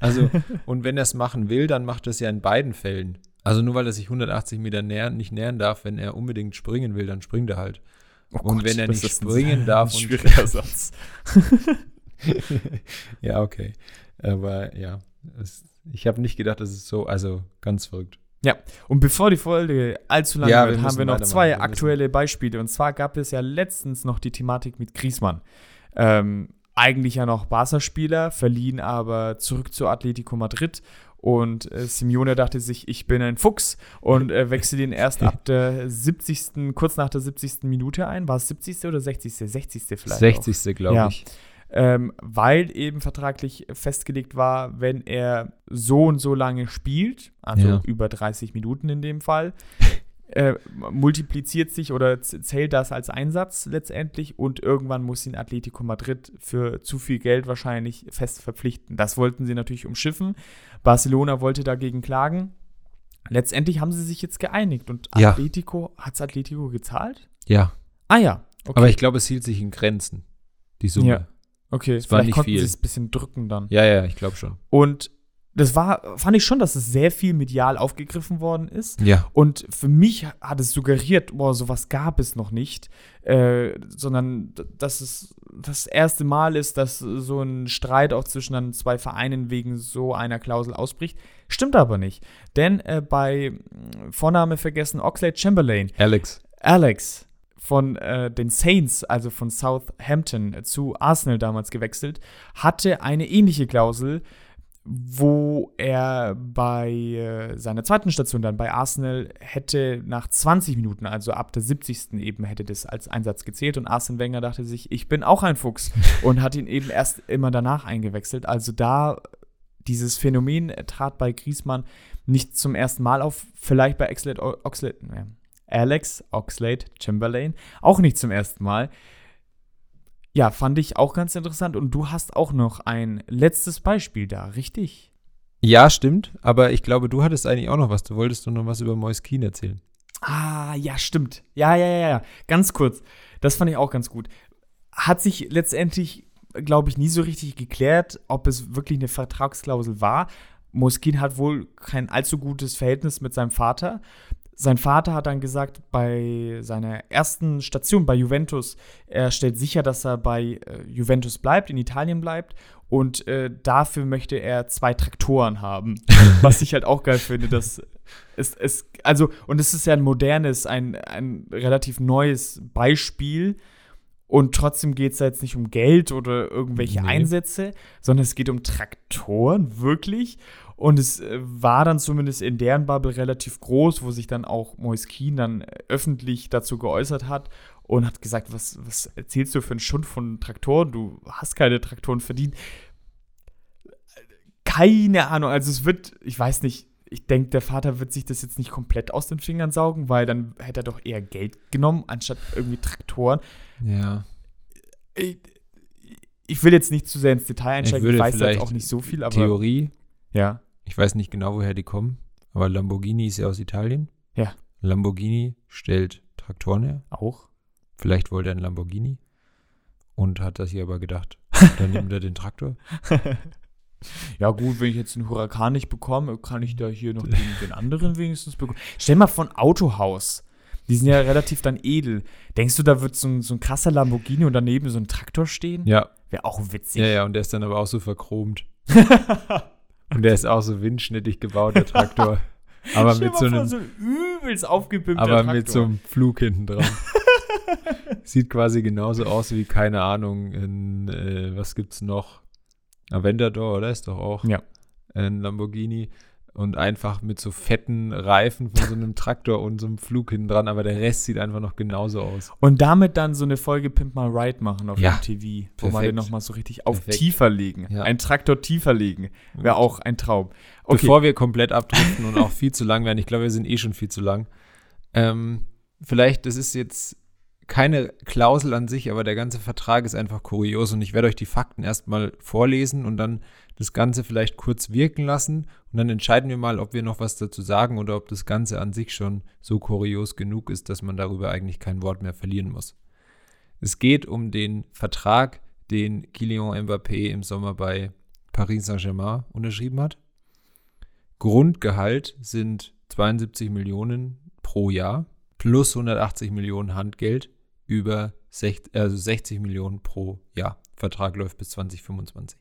Also, (laughs) und wenn er es machen will, dann macht er es ja in beiden Fällen. Also nur weil er sich 180 Meter nähern, nicht nähern darf, wenn er unbedingt springen will, dann springt er halt. Oh Und wenn er nicht springen (laughs) darf und- (laughs) Satz. ja, okay. Aber ja, es, ich habe nicht gedacht, dass es so, also ganz verrückt. Und bevor die Folge allzu lang Ja, wir wird, haben müssen wir noch zwei Wir müssen- aktuelle Beispiele. Und zwar gab es ja letztens noch die Thematik mit Griesmann. Ähm, eigentlich ja noch Barca-Spieler, verliehen aber zurück zu Atletico Madrid. Und äh, Simeone dachte sich, ich bin ein Fuchs und äh, wechselt ihn erst ab der 70., kurz nach der 70. Minute ein. War es 70. oder 60.? 60. vielleicht. auch. 60. glaube Ja. Ähm, weil eben vertraglich festgelegt war, wenn er so und so lange spielt, also Ja. über 30 Minuten in dem Fall, (laughs) äh, multipliziert sich oder zählt das als Einsatz letztendlich und irgendwann muss ihn Atletico Madrid für zu viel Geld wahrscheinlich fest verpflichten. Das wollten sie natürlich umschiffen. Barcelona wollte dagegen klagen. Letztendlich haben sie sich jetzt geeinigt und Ja. Atletico, hat es Atletico gezahlt? Ja, Ah ja, okay. aber ich glaube, es hielt sich in Grenzen, die Summe. Ja. Okay, es war vielleicht nicht konnten viel. sie es ein bisschen drücken dann. ja, ja, ich glaube schon. Und das war, fand ich schon, dass es sehr viel medial aufgegriffen worden ist. Ja, Und für mich hat es suggeriert, boah, sowas gab es noch nicht, äh, sondern dass es das erste Mal ist, dass so ein Streit auch zwischen dann zwei Vereinen wegen so einer Klausel ausbricht. Stimmt aber nicht. Denn äh, bei mh, Vorname vergessen Oxlade Chamberlain, Alex. Alex von äh, den Saints, also von Southampton zu Arsenal damals gewechselt, hatte eine ähnliche Klausel, wo er bei äh, seiner zweiten Station dann bei Arsenal hätte nach 20 Minuten, also ab der 70. eben, hätte das als Einsatz gezählt und Arsene Wenger dachte sich, ich bin auch ein Fuchs (laughs) und hat ihn eben erst immer danach eingewechselt. Also da dieses Phänomen trat bei Griezmann nicht zum ersten Mal auf, vielleicht bei äh, Alex Oxlade Chamberlain auch nicht zum ersten Mal. Ja, fand ich auch ganz interessant. Und du hast auch noch ein letztes Beispiel da, richtig? Ja, stimmt, aber ich glaube, du hattest eigentlich auch noch was. Du wolltest doch noch was über Moise Keane erzählen. Ah, ja, stimmt. Ja, ja, ja, ja. Ganz kurz. Das fand ich auch ganz gut. Hat sich letztendlich, glaube ich, nie so richtig geklärt, ob es wirklich eine Vertragsklausel war. Moskin hat wohl kein allzu gutes Verhältnis mit seinem Vater. Sein Vater hat dann gesagt, bei seiner ersten Station bei Juventus, er stellt sicher, dass er bei äh, Juventus bleibt, in Italien bleibt. Und äh, dafür möchte er zwei Traktoren haben. (laughs) Was ich halt auch geil finde, dass es, es also, und es ist ja ein modernes, ein, ein relativ neues Beispiel. Und trotzdem geht es da jetzt nicht um Geld oder irgendwelche Nee. Einsätze, sondern es geht um Traktoren, wirklich. Und es äh, war dann zumindest in deren Bubble relativ groß, wo sich dann auch Moise Keane dann äh, öffentlich dazu geäußert hat und hat gesagt, was, was erzählst du für einen Schund von Traktoren? Du hast keine Traktoren verdient. Keine Ahnung, also es wird, ich weiß nicht, ich denke, der Vater wird sich das jetzt nicht komplett aus den Fingern saugen, weil dann hätte er doch eher Geld genommen, anstatt irgendwie Traktoren. Ja. Ich, ich will jetzt nicht zu sehr ins Detail einsteigen, ich, würde weiß jetzt vielleicht auch nicht so viel, aber Theorie, ja. ich weiß nicht genau, woher die kommen, aber Lamborghini ist ja aus Italien. Ja. Lamborghini stellt Traktoren her. Auch. Vielleicht wollte er einen Lamborghini und hat das hier aber gedacht, (laughs) dann nimmt er den Traktor. (laughs) Ja, gut, wenn ich jetzt einen Huracan nicht bekomme, kann ich da hier noch (laughs) den, den anderen wenigstens bekommen. Stell mal von Autohaus. Die sind ja relativ dann edel. Denkst du, da wird so ein, so ein krasser Lamborghini und daneben so ein Traktor stehen? Ja, Wäre auch witzig. ja, ja, und der ist dann aber auch so verchromt. (laughs) Und der ist auch so windschnittig gebaut, der Traktor. (laughs) Aber mit so einem so übelst aufgepimpter aber Traktor. mit so einem Flug hinten dran. Sieht quasi genauso aus wie, keine Ahnung, in, äh, was gibt's noch? Aventador, oder? Ist doch auch Ja. ein Lamborghini. Und einfach mit so fetten Reifen von so einem (laughs) Traktor und so einem Flug hinten dran, aber der Rest sieht einfach noch genauso aus. Und damit dann so eine Folge Pimp My Ride machen auf Ja, MTV, wo man den nochmal so richtig auf Perfekt. tiefer legen. Ja. Ein Traktor tiefer legen. Wäre auch ein Traum. Okay. Bevor wir komplett abdriften und auch viel zu lang werden, ich glaube, wir sind eh schon viel zu lang. Ähm, vielleicht, das ist jetzt keine Klausel an sich, aber der ganze Vertrag ist einfach kurios und ich werde euch die Fakten erstmal vorlesen und dann das Ganze vielleicht kurz wirken lassen und dann entscheiden wir mal, ob wir noch was dazu sagen oder ob das Ganze an sich schon so kurios genug ist, dass man darüber eigentlich kein Wort mehr verlieren muss. Es geht um den Vertrag, den Kylian Mbappé im Sommer bei Paris Saint-Germain unterschrieben hat. Grundgehalt sind 72 Millionen pro Jahr plus 180 Millionen Handgeld über 60, also 60 Millionen pro Jahr. Vertrag läuft bis 2025.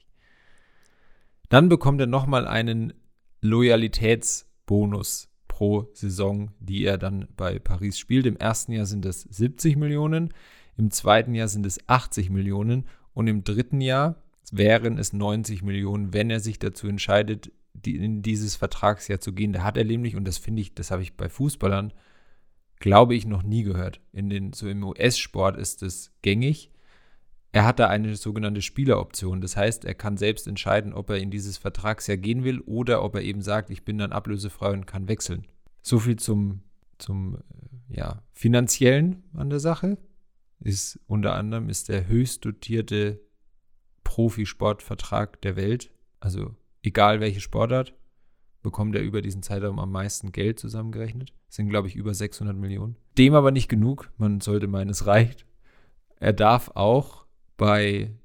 Dann bekommt er nochmal einen Loyalitätsbonus pro Saison, die er dann bei Paris spielt. Im ersten Jahr sind es 70 Millionen, im zweiten Jahr sind es 80 Millionen und im dritten Jahr wären es 90 Millionen, wenn er sich dazu entscheidet, in dieses Vertragsjahr zu gehen. Da hat er nämlich, und das finde ich, das habe ich bei Fußballern, glaube ich, noch nie gehört. In den, so im US-Sport ist es gängig. er hat da eine sogenannte Spieleroption. Das heißt, er kann selbst entscheiden, ob er in dieses Vertragsjahr gehen will oder ob er eben sagt, ich bin dann ablösefrei und kann wechseln. So viel zum, zum äh, ja, finanziellen an der Sache. Ist unter anderem ist der höchst dotierte Profisportvertrag der Welt. Also egal welche Sportart, bekommt er über diesen Zeitraum am meisten Geld zusammengerechnet. Das sind, glaube ich, über 600 Millionen. Dem aber nicht genug. Man sollte meinen, es reicht. Er darf auch bei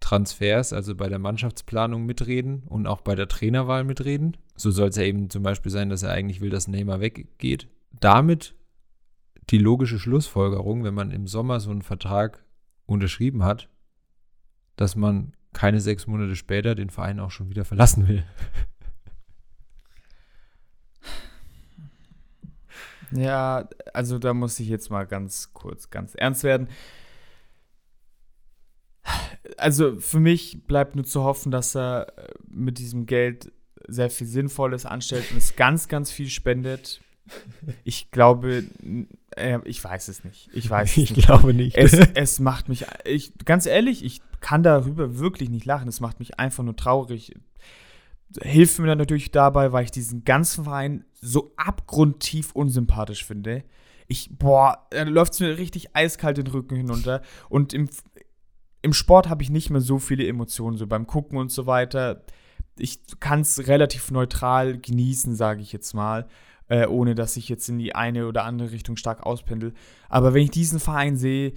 Transfers, also bei der Mannschaftsplanung mitreden und auch bei der Trainerwahl mitreden. So soll es ja eben zum Beispiel sein, dass er eigentlich will, dass Neymar weggeht. Damit die logische Schlussfolgerung, wenn man im Sommer so einen Vertrag unterschrieben hat, dass man keine sechs Monate später den Verein auch schon wieder verlassen will. (laughs) Ja, also da muss ich jetzt mal ganz kurz, ganz ernst werden. Also für mich bleibt nur zu hoffen, dass er äh, mit diesem Geld sehr viel Sinnvolles anstellt und es ganz, ganz viel spendet. Ich glaube, äh, ich weiß es nicht. Ich weiß es ich nicht. glaube nicht. Es, (laughs) es macht mich, ich, ganz ehrlich, ich kann darüber wirklich nicht lachen. Es macht mich einfach nur traurig. Hilft mir dann natürlich dabei, weil ich diesen ganzen Verein so abgrundtief unsympathisch finde. Ich, boah, da läuft es mir richtig eiskalt den Rücken hinunter. Und im, im Sport habe ich nicht mehr so viele Emotionen, so beim Gucken und so weiter. Ich kann es relativ neutral genießen, sage ich jetzt mal, äh, ohne dass ich jetzt in die eine oder andere Richtung stark auspendel. Aber wenn ich diesen Verein sehe,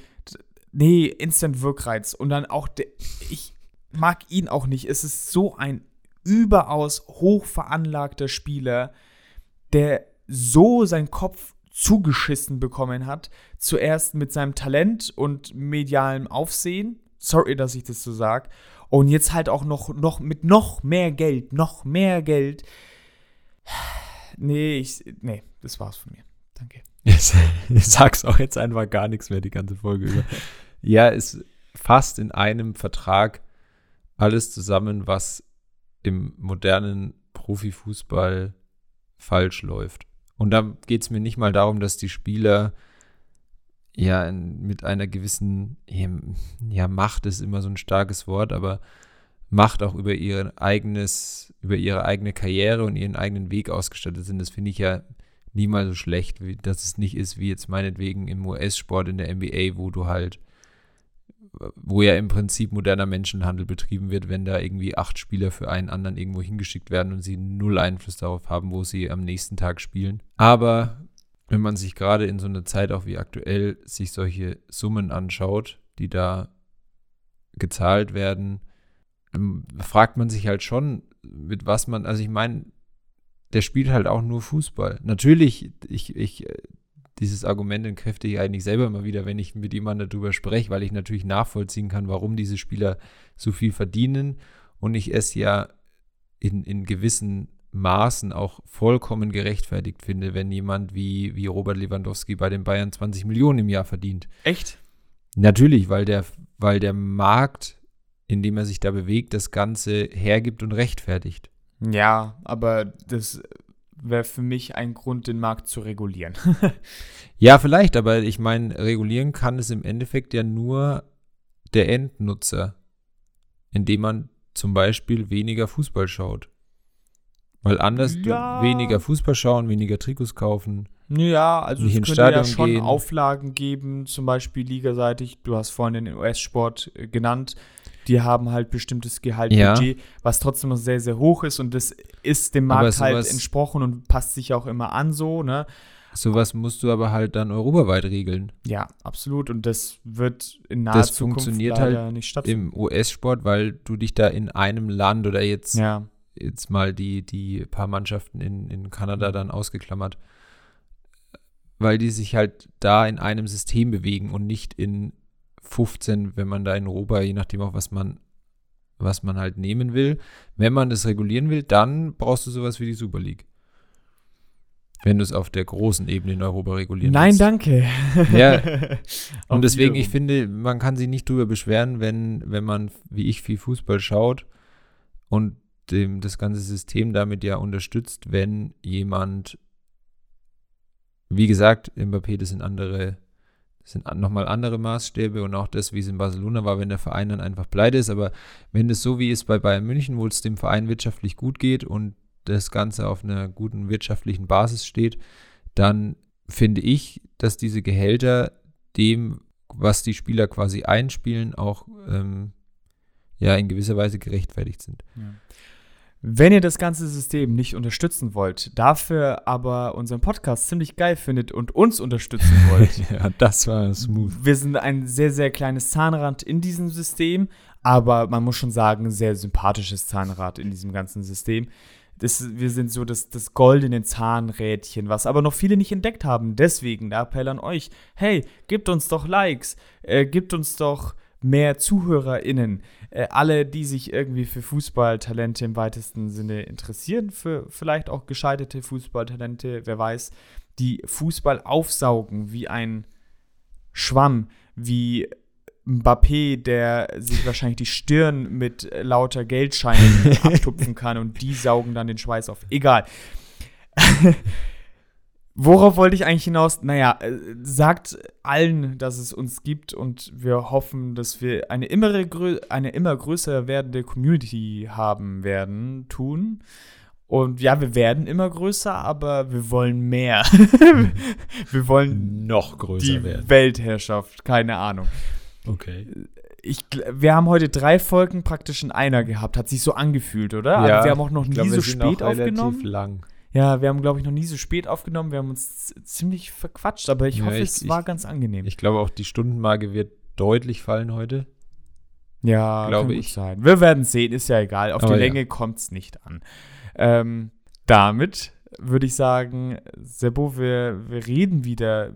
nee, Instant Wirkreiz. Und dann auch, ich mag ihn auch nicht. Es ist so ein überaus hoch veranlagter Spieler, der so seinen Kopf zugeschissen bekommen hat. Zuerst mit seinem Talent und medialem Aufsehen Sorry, dass ich das so sage. Und jetzt halt auch noch, noch mit noch mehr Geld, noch mehr Geld. Nee, ich, nee, das war's von mir. Danke. Ich sag's auch jetzt einfach gar nichts mehr die ganze Folge über. ja, es fasst in einem Vertrag alles zusammen, was im modernen Profifußball falsch läuft. Und da geht es mir nicht mal darum, dass die Spieler ja mit einer gewissen ja, Macht ist immer so ein starkes Wort, aber Macht auch über ihr eigenes, über ihre eigene Karriere und ihren eigenen Weg ausgestattet sind. Das finde ich ja niemals so schlecht, wie, dass es nicht ist wie jetzt meinetwegen im US-Sport in der NBA, wo du halt, wo ja im Prinzip moderner Menschenhandel betrieben wird, wenn da irgendwie acht Spieler für einen anderen irgendwo hingeschickt werden und sie null Einfluss darauf haben, wo sie am nächsten Tag spielen. Aber wenn man sich gerade in so einer Zeit auch wie aktuell sich solche Summen anschaut, die da gezahlt werden, ähm, fragt man sich halt schon, mit was man, also ich meine, der spielt halt auch nur Fußball. Natürlich, ich, ich, äh, dieses Argument entkräfte ich eigentlich selber immer wieder, wenn ich mit jemandem darüber spreche, weil ich natürlich nachvollziehen kann, warum diese Spieler so viel verdienen und ich es ja in, in gewissen Maßen auch vollkommen gerechtfertigt finde, wenn jemand wie, wie Robert Lewandowski bei den Bayern 20 Millionen im Jahr verdient. Echt? Natürlich, weil der, weil der Markt, in dem er sich da bewegt, das Ganze hergibt und rechtfertigt. Ja, aber das wäre für mich ein Grund, den Markt zu regulieren. (laughs) ja, vielleicht, aber ich meine, regulieren kann es im Endeffekt ja nur der Endnutzer, indem man zum Beispiel weniger Fußball schaut. Weil anders ja. weniger Fußball schauen, weniger Trikots kaufen. Ja, also es könnte Stadion ja schon gehen. Auflagen geben, zum Beispiel ligaseitig. Du hast vorhin den US-Sport äh, genannt. Die haben halt bestimmtes Gehaltbudget, ja. was trotzdem noch sehr, sehr hoch ist und das ist dem Markt halt entsprochen und passt sich auch immer an so, ne? Sowas musst du aber halt dann europaweit regeln. Ja, absolut. Und das wird in naher das Zukunft funktioniert halt nicht stattfinden. Im US-Sport, weil du dich da in einem Land oder jetzt ja jetzt mal die, die paar Mannschaften in, in Kanada dann ausgeklammert, weil die sich halt da in einem System bewegen und nicht in 15, wenn man da in Europa, je nachdem auch was man, was man halt nehmen will. Wenn man das regulieren will, dann brauchst du sowas wie die Super League. Wenn du es auf der großen Ebene in Europa regulieren Nein, willst. danke. Ja. (laughs) und deswegen, ich finde, man kann sich nicht drüber beschweren, wenn, wenn man, wie ich, viel Fußball schaut und dem, das ganze System damit ja unterstützt, wenn jemand, wie gesagt, Mbappé, das sind andere, Sind nochmal andere Maßstäbe und auch das, wie es in Barcelona war, wenn der Verein dann einfach pleite ist. Aber wenn es so wie es bei Bayern München, wo es dem Verein wirtschaftlich gut geht und das Ganze auf einer guten wirtschaftlichen Basis steht, dann finde ich, dass diese Gehälter dem, was die Spieler quasi einspielen, auch ähm, ja in gewisser Weise gerechtfertigt sind. Ja. Wenn ihr das ganze System nicht unterstützen wollt, dafür aber unseren Podcast ziemlich geil findet und uns unterstützen (laughs) wollt. ja, das war smooth. Wir sind ein sehr, sehr kleines Zahnrad in diesem System, aber man muss schon sagen, sehr sympathisches Zahnrad in diesem ganzen System. Das, wir sind so das, das goldene Zahnrädchen, was aber noch viele nicht entdeckt haben. Deswegen der Appell an euch: hey, gebt uns doch Likes, äh, gebt uns doch mehr ZuhörerInnen. Äh, alle, die sich irgendwie für Fußballtalente im weitesten Sinne interessieren, für vielleicht auch gescheiterte Fußballtalente, wer weiß, die Fußball aufsaugen wie ein Schwamm, wie Mbappé, der sich wahrscheinlich die Stirn mit lauter Geldscheinen (laughs) abtupfen kann und die saugen dann den Schweiß auf. Egal. (laughs) Worauf wollte ich eigentlich hinaus? Naja, äh, sagt allen, dass es uns gibt und wir hoffen, dass wir eine immer, eine immer größer werdende Community haben werden, tun. Und ja, wir werden immer größer, aber wir wollen mehr. (laughs) wir wollen noch größer die werden. Weltherrschaft, keine Ahnung. Okay. Ich, wir haben heute drei Folgen praktisch in einer gehabt. Hat sich so angefühlt, oder? Ja, also wir haben auch noch nie glaub, so spät aufgenommen. lang. Ja, wir haben, glaube ich, noch nie so spät aufgenommen. Wir haben uns ziemlich verquatscht, aber ich ja, hoffe, ich, es war ganz angenehm. Ich glaube auch, die Stundenmarke wird deutlich fallen heute. Ja, glaube ich. Sein. Wir werden sehen, ist ja egal. Auf aber die Länge ja. kommt es nicht an. Ähm, damit würde ich sagen, Sebo, wir, wir reden wieder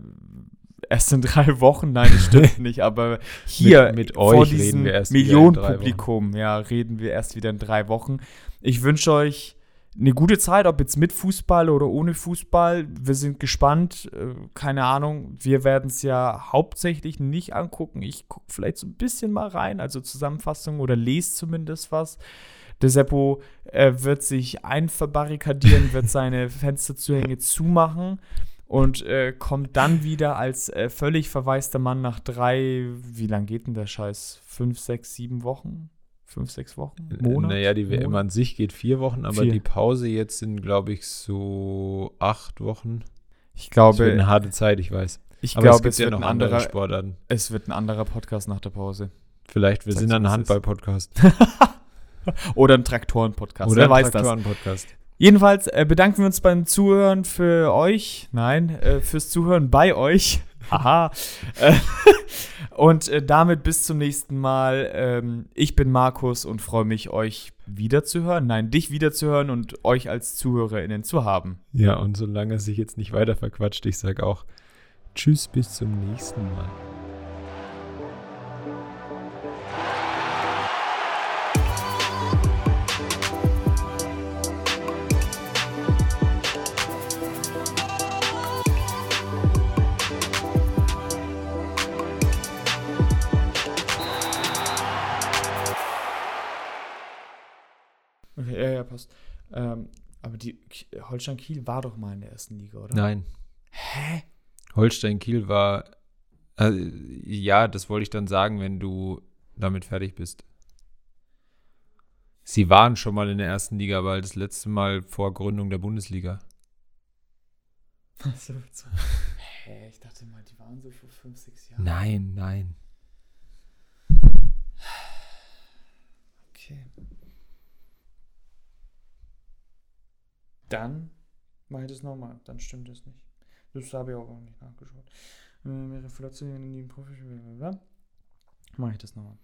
erst in drei Wochen. Nein, das stimmt (laughs) nicht, aber hier mit, mit vor diesem Millionenpublikum, ja, reden wir erst wieder in drei Wochen. Ich wünsche euch eine gute Zeit, ob jetzt mit Fußball oder ohne Fußball. Wir sind gespannt. Äh, keine Ahnung. Wir werden es ja hauptsächlich nicht angucken. Ich gucke vielleicht so ein bisschen mal rein, also Zusammenfassung oder lese zumindest was. Der Seppo äh, wird sich einverbarrikadieren, wird (laughs) (laughs) seine Fensterzugänge zumachen und äh, kommt dann wieder als äh, völlig verwaister Mann nach drei, wie lang geht denn der Scheiß? Fünf, sechs, sieben Wochen? Fünf, sechs Wochen, Monat? Naja, die WM an sich geht vier Wochen, aber vier. die Pause jetzt sind, glaube ich, so acht Wochen. Ich glaube. Es wird eine harte Zeit, ich weiß. Ich aber glaube, es, es wird ja noch ein anderer Sportarten. Es wird ein anderer Podcast nach der Pause. Vielleicht, wir Sag's sind ein Handball-Podcast. (laughs) Oder ein Traktoren-Podcast. Oder Wer ein Traktoren-Podcast. Jedenfalls äh, bedanken wir uns beim Zuhören für euch. Nein, äh, fürs Zuhören bei euch. (laughs) Haha. Und äh, damit bis zum nächsten Mal. Ähm, ich bin Markus und freue mich, euch wiederzuhören. Nein, dich wiederzuhören und euch als ZuhörerInnen zu haben. Ja, und solange es sich jetzt nicht weiter verquatscht, ich sage auch Tschüss, bis zum nächsten Mal. Passt. Ähm, aber die Holstein Kiel war doch mal in der ersten Liga, oder? Nein. Hä? Holstein Kiel war. Also, ja, das wollte ich dann sagen, wenn du damit fertig bist. Sie waren schon mal in der ersten Liga, aber halt das letzte Mal vor Gründung der Bundesliga. (laughs) so, so. Hä, ich dachte mal, die waren so vor fünf, sechs Jahren. Nein, nein. Okay. Dann mache ich das nochmal. Dann stimmt das nicht. Das habe ich auch noch nicht nachgeschaut. Mehrere Verletzungen in den Profispielen. Mache ich das nochmal.